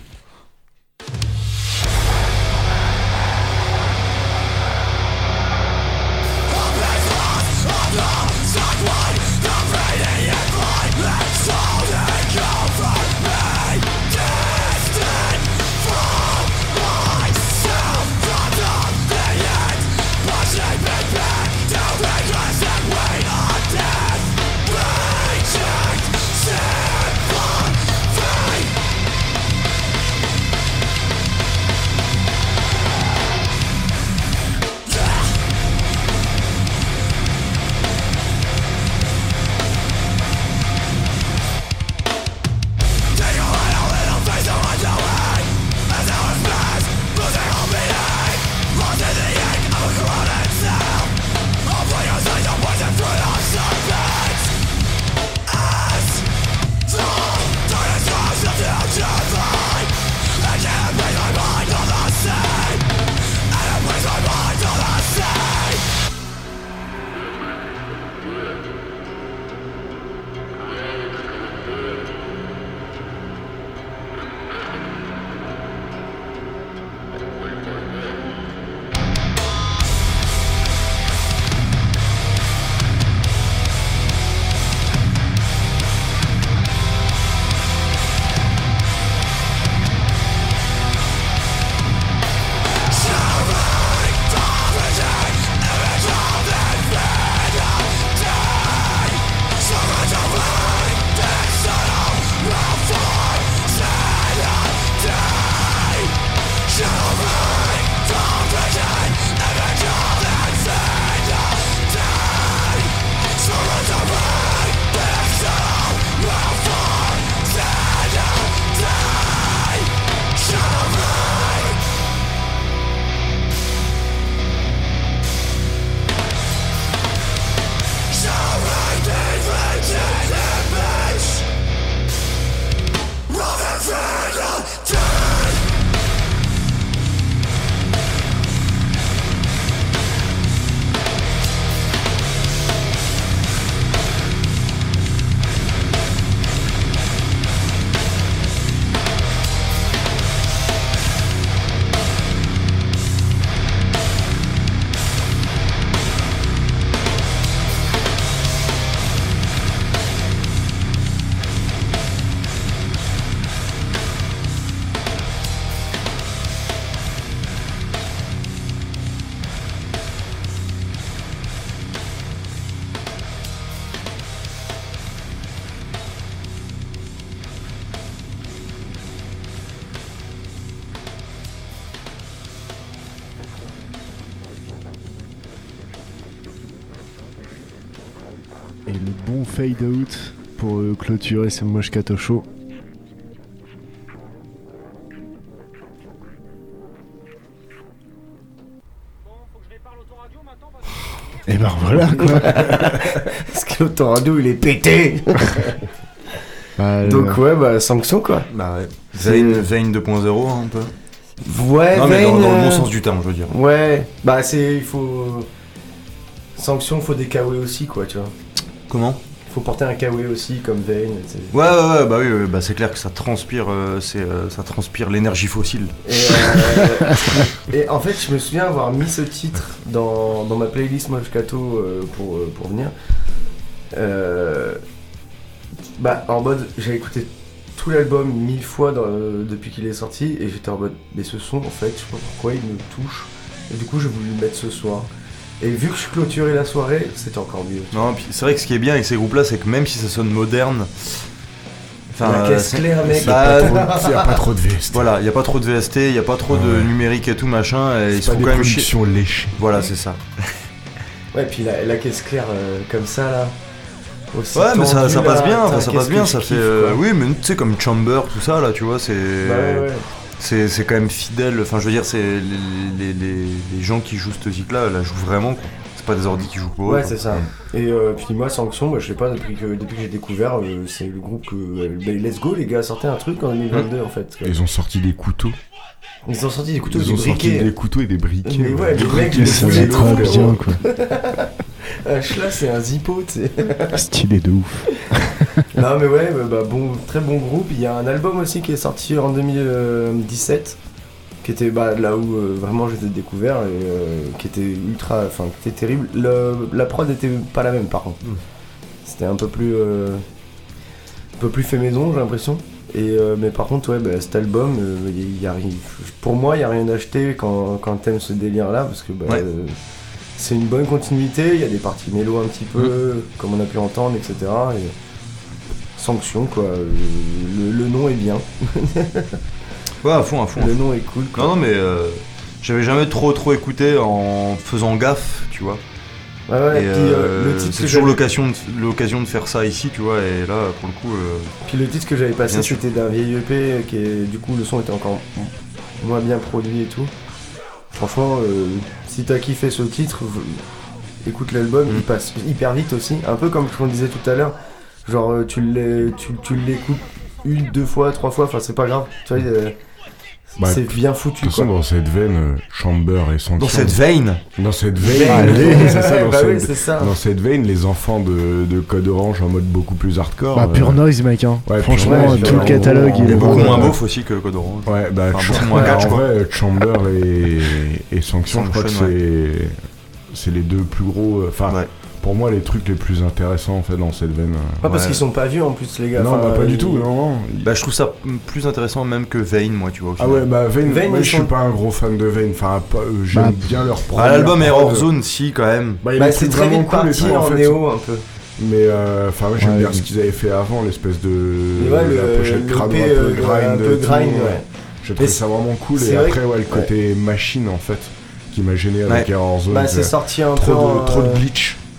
Euh, clôturer ce moche Kato show. Et ben voilà quoi. (laughs) Parce que l'autoradio il est pété. (laughs) Bah, Donc euh, ouais, bah sanction quoi. Bah ouais. Vayne 2.0 hein, un peu. Ouais, Non, mais dans, le bon euh, sens du terme, je veux dire. Ouais, bah c'est. Il faut. Sanction, faut des KW aussi quoi, tu vois. Comment? Faut porter un KW aussi comme tu sais. Ouais, ouais, ouais, bah oui, ouais, bah c'est clair que ça transpire, euh, c'est, euh, ça transpire l'énergie fossile. Et, euh, (laughs) et en fait, je me souviens avoir mis ce titre dans, dans ma playlist Moscato pour, pour venir. Bah, en mode, j'ai écouté tout l'album mille fois dans- depuis qu'il est sorti et j'étais en mode, mais ce son, en fait, je sais pas pourquoi il me touche. Et du coup, j'ai voulu le mettre ce soir. Et vu que je clôturais la soirée, c'était encore mieux. Non, puis c'est vrai que ce qui est bien avec ces groupes-là, c'est que même si ça sonne moderne. La caisse claire, mec. bah, Y a pas trop- y a pas trop de VST. Voilà, il y a pas trop de VST, il y a pas trop de Ouais. numérique et tout machin. Et ils pas sont des quand même productions chi- léchées. Voilà, c'est ça. (laughs) Ouais, puis la, la caisse claire euh, comme ça là. aussi Ouais, mais ça, passe là, bien, ça, passe bien, ça fait. euh, oui, mais tu sais, comme Chamber, tout ça, là, tu vois, c'est. Bah ouais, ouais. C'est c'est quand même fidèle. Enfin, je veux dire, c'est les, les, les, les gens qui jouent cette musique-là, la jouent vraiment. quoi. C'est pas des ordi qui jouent pour eux, Ouais, quoi. c'est ça. Et euh, puis moi, Sanction, bah, je sais pas, depuis que, depuis que j'ai découvert, euh, c'est le groupe que. euh, bah, let's go, les gars, sortez un truc en 2022 en fait. Ils ont sorti des couteaux. Ils ont sorti des couteaux, Ils des ont sorti briquets. des couteaux et des briquets. Mais ouais, Des le mec, briquets, il ça est va trop bien, quoi. (laughs) Un là, c'est un zippo, tu sais. Stylé de ouf. (laughs) (laughs) non, mais ouais, bah, bah, bon, très bon groupe. Il y a un album aussi qui est sorti en 2017, qui était bah, là où euh, vraiment j'étais découvert et euh, qui était ultra. Enfin, qui était terrible. Le- la prod était pas la même par contre. C'était un peu plus. euh, un peu plus fait maison, j'ai l'impression. Et, mais par contre, ouais, bah, cet album, y a, pour moi, il n'y a rien à acheter quand, quand t'aimes ce délire-là, parce que bah, Ouais. c'est une bonne continuité, il y a des parties mélo un petit peu, comme on a pu entendre, etc. Et sanction, quoi. Le, le nom est bien. (laughs) Ouais, à fond, à fond. Le nom est cool. quoi. Non, non, mais euh, j'avais jamais trop trop écouté en faisant gaffe, tu vois. Ouais, ouais, Et, puis, euh, euh, le titre c'est toujours l'occasion de, l'occasion de faire ça ici, tu vois, et là, pour le coup. euh, Puis le titre que j'avais passé, c'était d'un vieil EP, qui est, du coup, le son était encore moins bien produit et tout. Franchement, euh, si t'as kiffé ce titre, écoute l'album, Mm. il passe hyper vite aussi. Un peu comme on disait tout à l'heure, genre euh, tu l'é- tu, tu l'écoutes une, deux fois, trois fois, enfin c'est pas grave. Tu vois, Bah, c'est bien foutu. De toute façon, quoi. dans cette veine, euh, Chamber et Sanction. Dans cette veine Dans cette veine. Allez, (laughs) c'est ça, dans, bah cette, oui, c'est ça. dans cette veine, les enfants de, de Code Orange en mode beaucoup plus hardcore. Bah, pure euh, noise, mec. Hein. ouais, Franchement, Noise, tout le catalogue, il est beaucoup moins beauf aussi que Code Orange. Ouais, bah, Enfin, Ch- beaucoup moins ouais, catch, en quoi. vrai, Chamber et, et Sanction, je crois que c'est c'est les deux plus gros. Enfin, Ouais. Pour moi, les trucs les plus intéressants en fait dans cette veine. euh. Pas parce qu'ils sont pas vieux en plus, les gars. non, Enfin, bah, pas du tout, non, non. Bah, je trouve ça plus intéressant même que Vayne, moi, tu vois. Ah ouais, bah Vayne, Vayne, moi, je suis sont- pas un gros fan de Vayne. Enfin, euh, j'aime Bah, bien leur Ah, première l'album Error. Zone, si, quand même. Bah, Bah, c'est très vite cool parti en fait. néo un peu. Mais euh, enfin, moi j'aime Ouais, bien ce qu'ils avaient fait avant, l'espèce de Mais ouais, le- la pochette le P, un peu grind, un peu grind, ouais. J'ai Mais trouvé ça vraiment cool et après ouais le côté machine en fait qui m'a gêné avec. Error Zone. Bah, c'est sorti un trop peu en, de, trop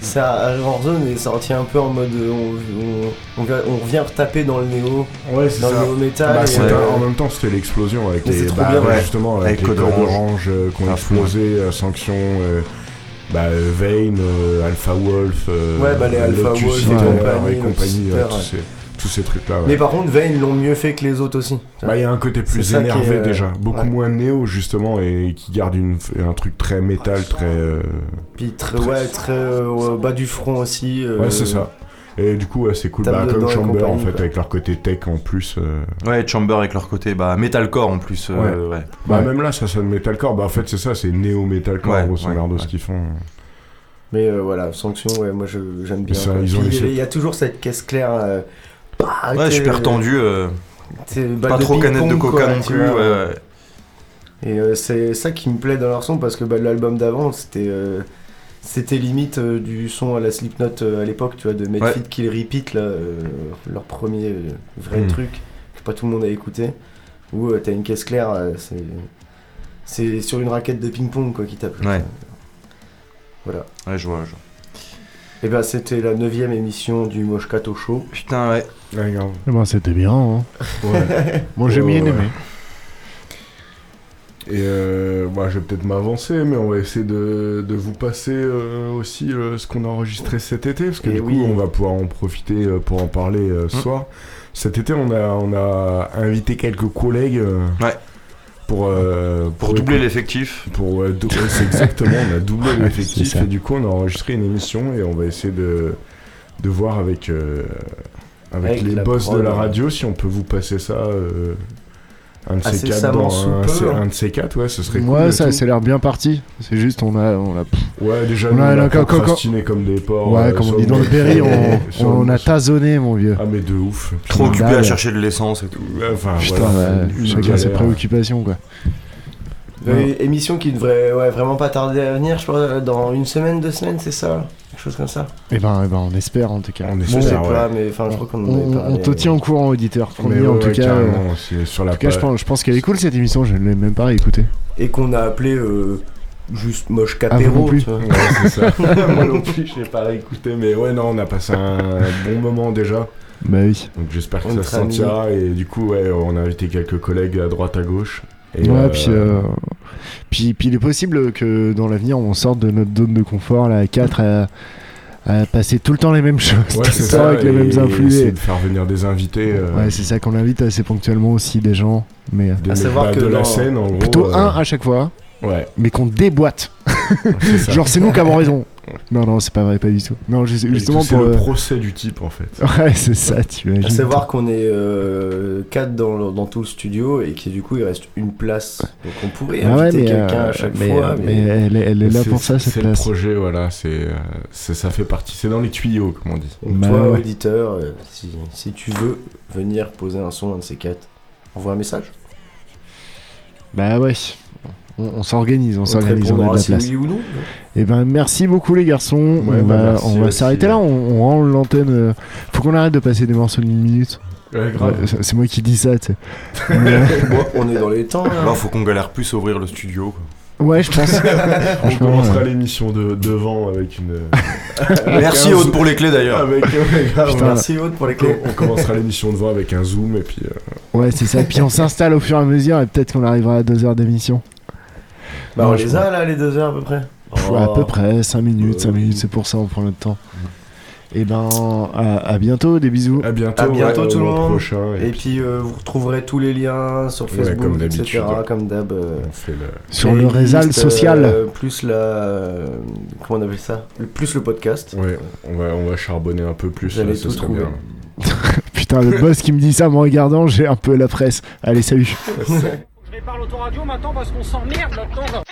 de euh, glitch. Ça, Warzone est sorti un peu en mode euh, on, on, on, vient- on revient retaper dans le néo, Ouais, dans ça. le néo métal. Bah, et, euh, en même temps c'était l'explosion avec les bah, bien, ouais, justement avec, Avec les Code codes Orange. euh, qui ont À fond. explosé, euh, Sanction, euh, bah, Vayne, euh, Alpha Wolf, euh, Ouais, bah, les Alpha Lotus Wolf et compagnie, et compagnie, tous, ouais. ces, tous ces trucs là. Mais par contre, Vayne l'ont mieux fait que les autres aussi. Bah, il y a un côté plus énervé est, euh, déjà, beaucoup ouais. moins néo justement et qui garde une, un truc très métal, très. euh, Puis très, ouais, très euh, bas du front aussi. euh, Ouais, c'est ça. Et du coup, ouais, c'est cool. Bah, comme Chamber en fait, quoi. avec leur côté tech en plus. euh, Ouais, Chamber avec leur côté bah, metalcore en plus. euh, ouais. Bah, Ouais. même là, ça sonne metalcore. Bah, en fait, c'est ça, c'est néo-metalcore, Ouais, grosso ouais, merdo, ouais. ce qu'ils font. Mais euh, voilà, sanction, ouais, moi j'aime bien. ça, ils ont Il y a toujours cette caisse claire. Euh, bah, Ouais, super tendu. euh, t'es balle pas trop canette de coca non plus. Ouais. Et euh, c'est ça qui me plaît dans leur son parce que bah, l'album d'avant c'était euh, c'était limite euh, du son à la Slipknot euh, à l'époque, tu vois, de Medfit Ouais. Kill Repeat, là, euh, leur premier euh, vrai Mm. truc que pas tout le monde a écouté. Où euh, t'as une caisse claire, euh, c'est c'est sur une raquette de ping-pong quoi qui tape. Ouais. Voilà. Ouais, je vois, je vois. Et ben c'était la neuvième émission du Moshkato Show. Putain, ouais. Ouais, grave. Eh ben, c'était bien. Hein. Ouais. (laughs) Moi, j'ai bien aimé. Et euh, bah, je vais peut-être m'avancer, mais on va essayer de, de vous passer euh, aussi euh, ce qu'on a enregistré cet été, parce que Et du oui. coup, on va pouvoir en profiter euh, pour en parler euh, ce Mm. soir. Cet été, on a, on a invité quelques collègues euh, Ouais. Pour, euh, Pour doubler l'effectif. Pour, ouais, dou- c'est exactement, on a doublé (laughs) Ouais, l'effectif, et du coup, on a enregistré une émission, et on va essayer de, de voir avec, euh, avec, Avec les boss de la ouais. radio si on peut vous passer ça. euh, un de ces quatre Incessamment dans sous un, peu, c'est- hein. un de ces quatre, ouais, ce serait cool. Ouais, ça, a l'air bien parti. C'est juste, on a. On a... Ouais, déjà, On a- on a procrastiné comme des porcs. Ouais, euh, comme on dit dans le Berry, (laughs) on, on a tasonné, mon vieux. Ah, mais de ouf. Trop occupé à chercher de l'essence et tout. Enfin, Putain, voilà, chacun ses préoccupations, quoi. Euh, émission qui devrait ouais, vraiment pas tarder à venir, je crois, dans une semaine, deux semaines, c'est ça? Chose comme ça Eh ben, eh ben, on espère en tout cas. On Je sais espère, pas, mais enfin, je crois qu'on en On, avait on- parlé. on te tient au courant, auditeur. Promis, Mais en tout ouais, cas. euh, sur la en tout cas, je pense, je pense qu'elle est cool cette émission, je ne l'ai même pas réécoutée. Et qu'on a appelé euh, juste Moche Ah, Capéro. plus tu vois. Ouais, c'est ça. (laughs) Moi non plus, je l'ai pas réécouté, mais ouais, non, on a passé un bon moment déjà. Bah oui. Donc j'espère que ça se sentira. Et du coup, ouais, on a invité quelques collègues à droite, à gauche. Et, ouais, euh, puis, euh, puis, puis il est possible que dans l'avenir on sorte de notre zone de confort, là, à 4, à, à passer tout le temps les mêmes choses, Ouais, tout le temps avec les mêmes et- de faire venir des invités. euh, Ouais, c'est ça qu'on invite assez ponctuellement aussi des gens, mais euh, des À savoir bah, que de la scène, en gros. plutôt euh, un à chaque fois, Ouais, mais qu'on déboîte. Genre c'est nous qui avons raison. Non, non, c'est pas vrai, pas du tout. Non, justement tout, c'est pour. le euh, procès du type en fait. Ouais, c'est ça, tu À imagines. savoir qu'on est 4 dans, le- dans tout le studio et que du coup il reste une place. Donc on pourrait Ah ouais, inviter mais, quelqu'un euh, à chaque mais, fois. euh, mais- mais elle, est- elle est là C'est- pour ça, cette C'est le place. projet, voilà, c'est, euh, c'est- ça fait partie, c'est dans les tuyaux, comme on dit. Donc Bah toi, ouais. auditeur, euh, si, si tu veux venir poser un son, un de ces quatre, envoie un message. Bah ouais. On, on s'organise, on On s'organise, on a de la place. oui ou non. Et ben merci beaucoup les garçons. Ouais, on bah, va, merci on va s'arrêter là, on, on rend l'antenne. euh, Faut qu'on arrête de passer des morceaux d'une minute. Ouais, grave. Ouais, c'est- moi qui dis ça, tu sais. (laughs) Mais, euh, (laughs) Bon, on est dans les temps là. Faut qu'on galère plus à ouvrir le studio. quoi. ouais, je pense. (laughs) On commencera ouais. l'émission de devant avec une. Merci Aude zoom- pour les clés d'ailleurs. Avec, ouais, grave, Putain, Merci Aude pour les clés. on commencera l'émission devant avec un zoom et puis. euh, Ouais, c'est ça. Puis on s'installe au fur et à mesure et peut-être qu'on arrivera à deux heures d'émission. Bah, Non, on les a là, les deux heures à peu près. Pff, Oh. À peu près 5 minutes, 5 Euh, minutes, c'est pour ça on prend notre temps. Et ben à, à bientôt, des bisous. À bientôt, À bientôt ouais, tout le monde. prochain. Et puis euh, vous retrouverez tous les liens sur Ouais, Facebook, comme etc. Comme d'hab. euh, le. Sur le réseau social. euh, plus la. euh, comment on appelle ça? Le- Plus le podcast. Ouais, on va, on va charbonner un peu plus. Vous allez là, ce tout trouver. bien. (laughs) Putain, le boss qui me dit ça en me regardant, j'ai un peu la presse. Allez, salut. (laughs) Mais par l'autoradio maintenant parce qu'on s'emmerde là-dedans.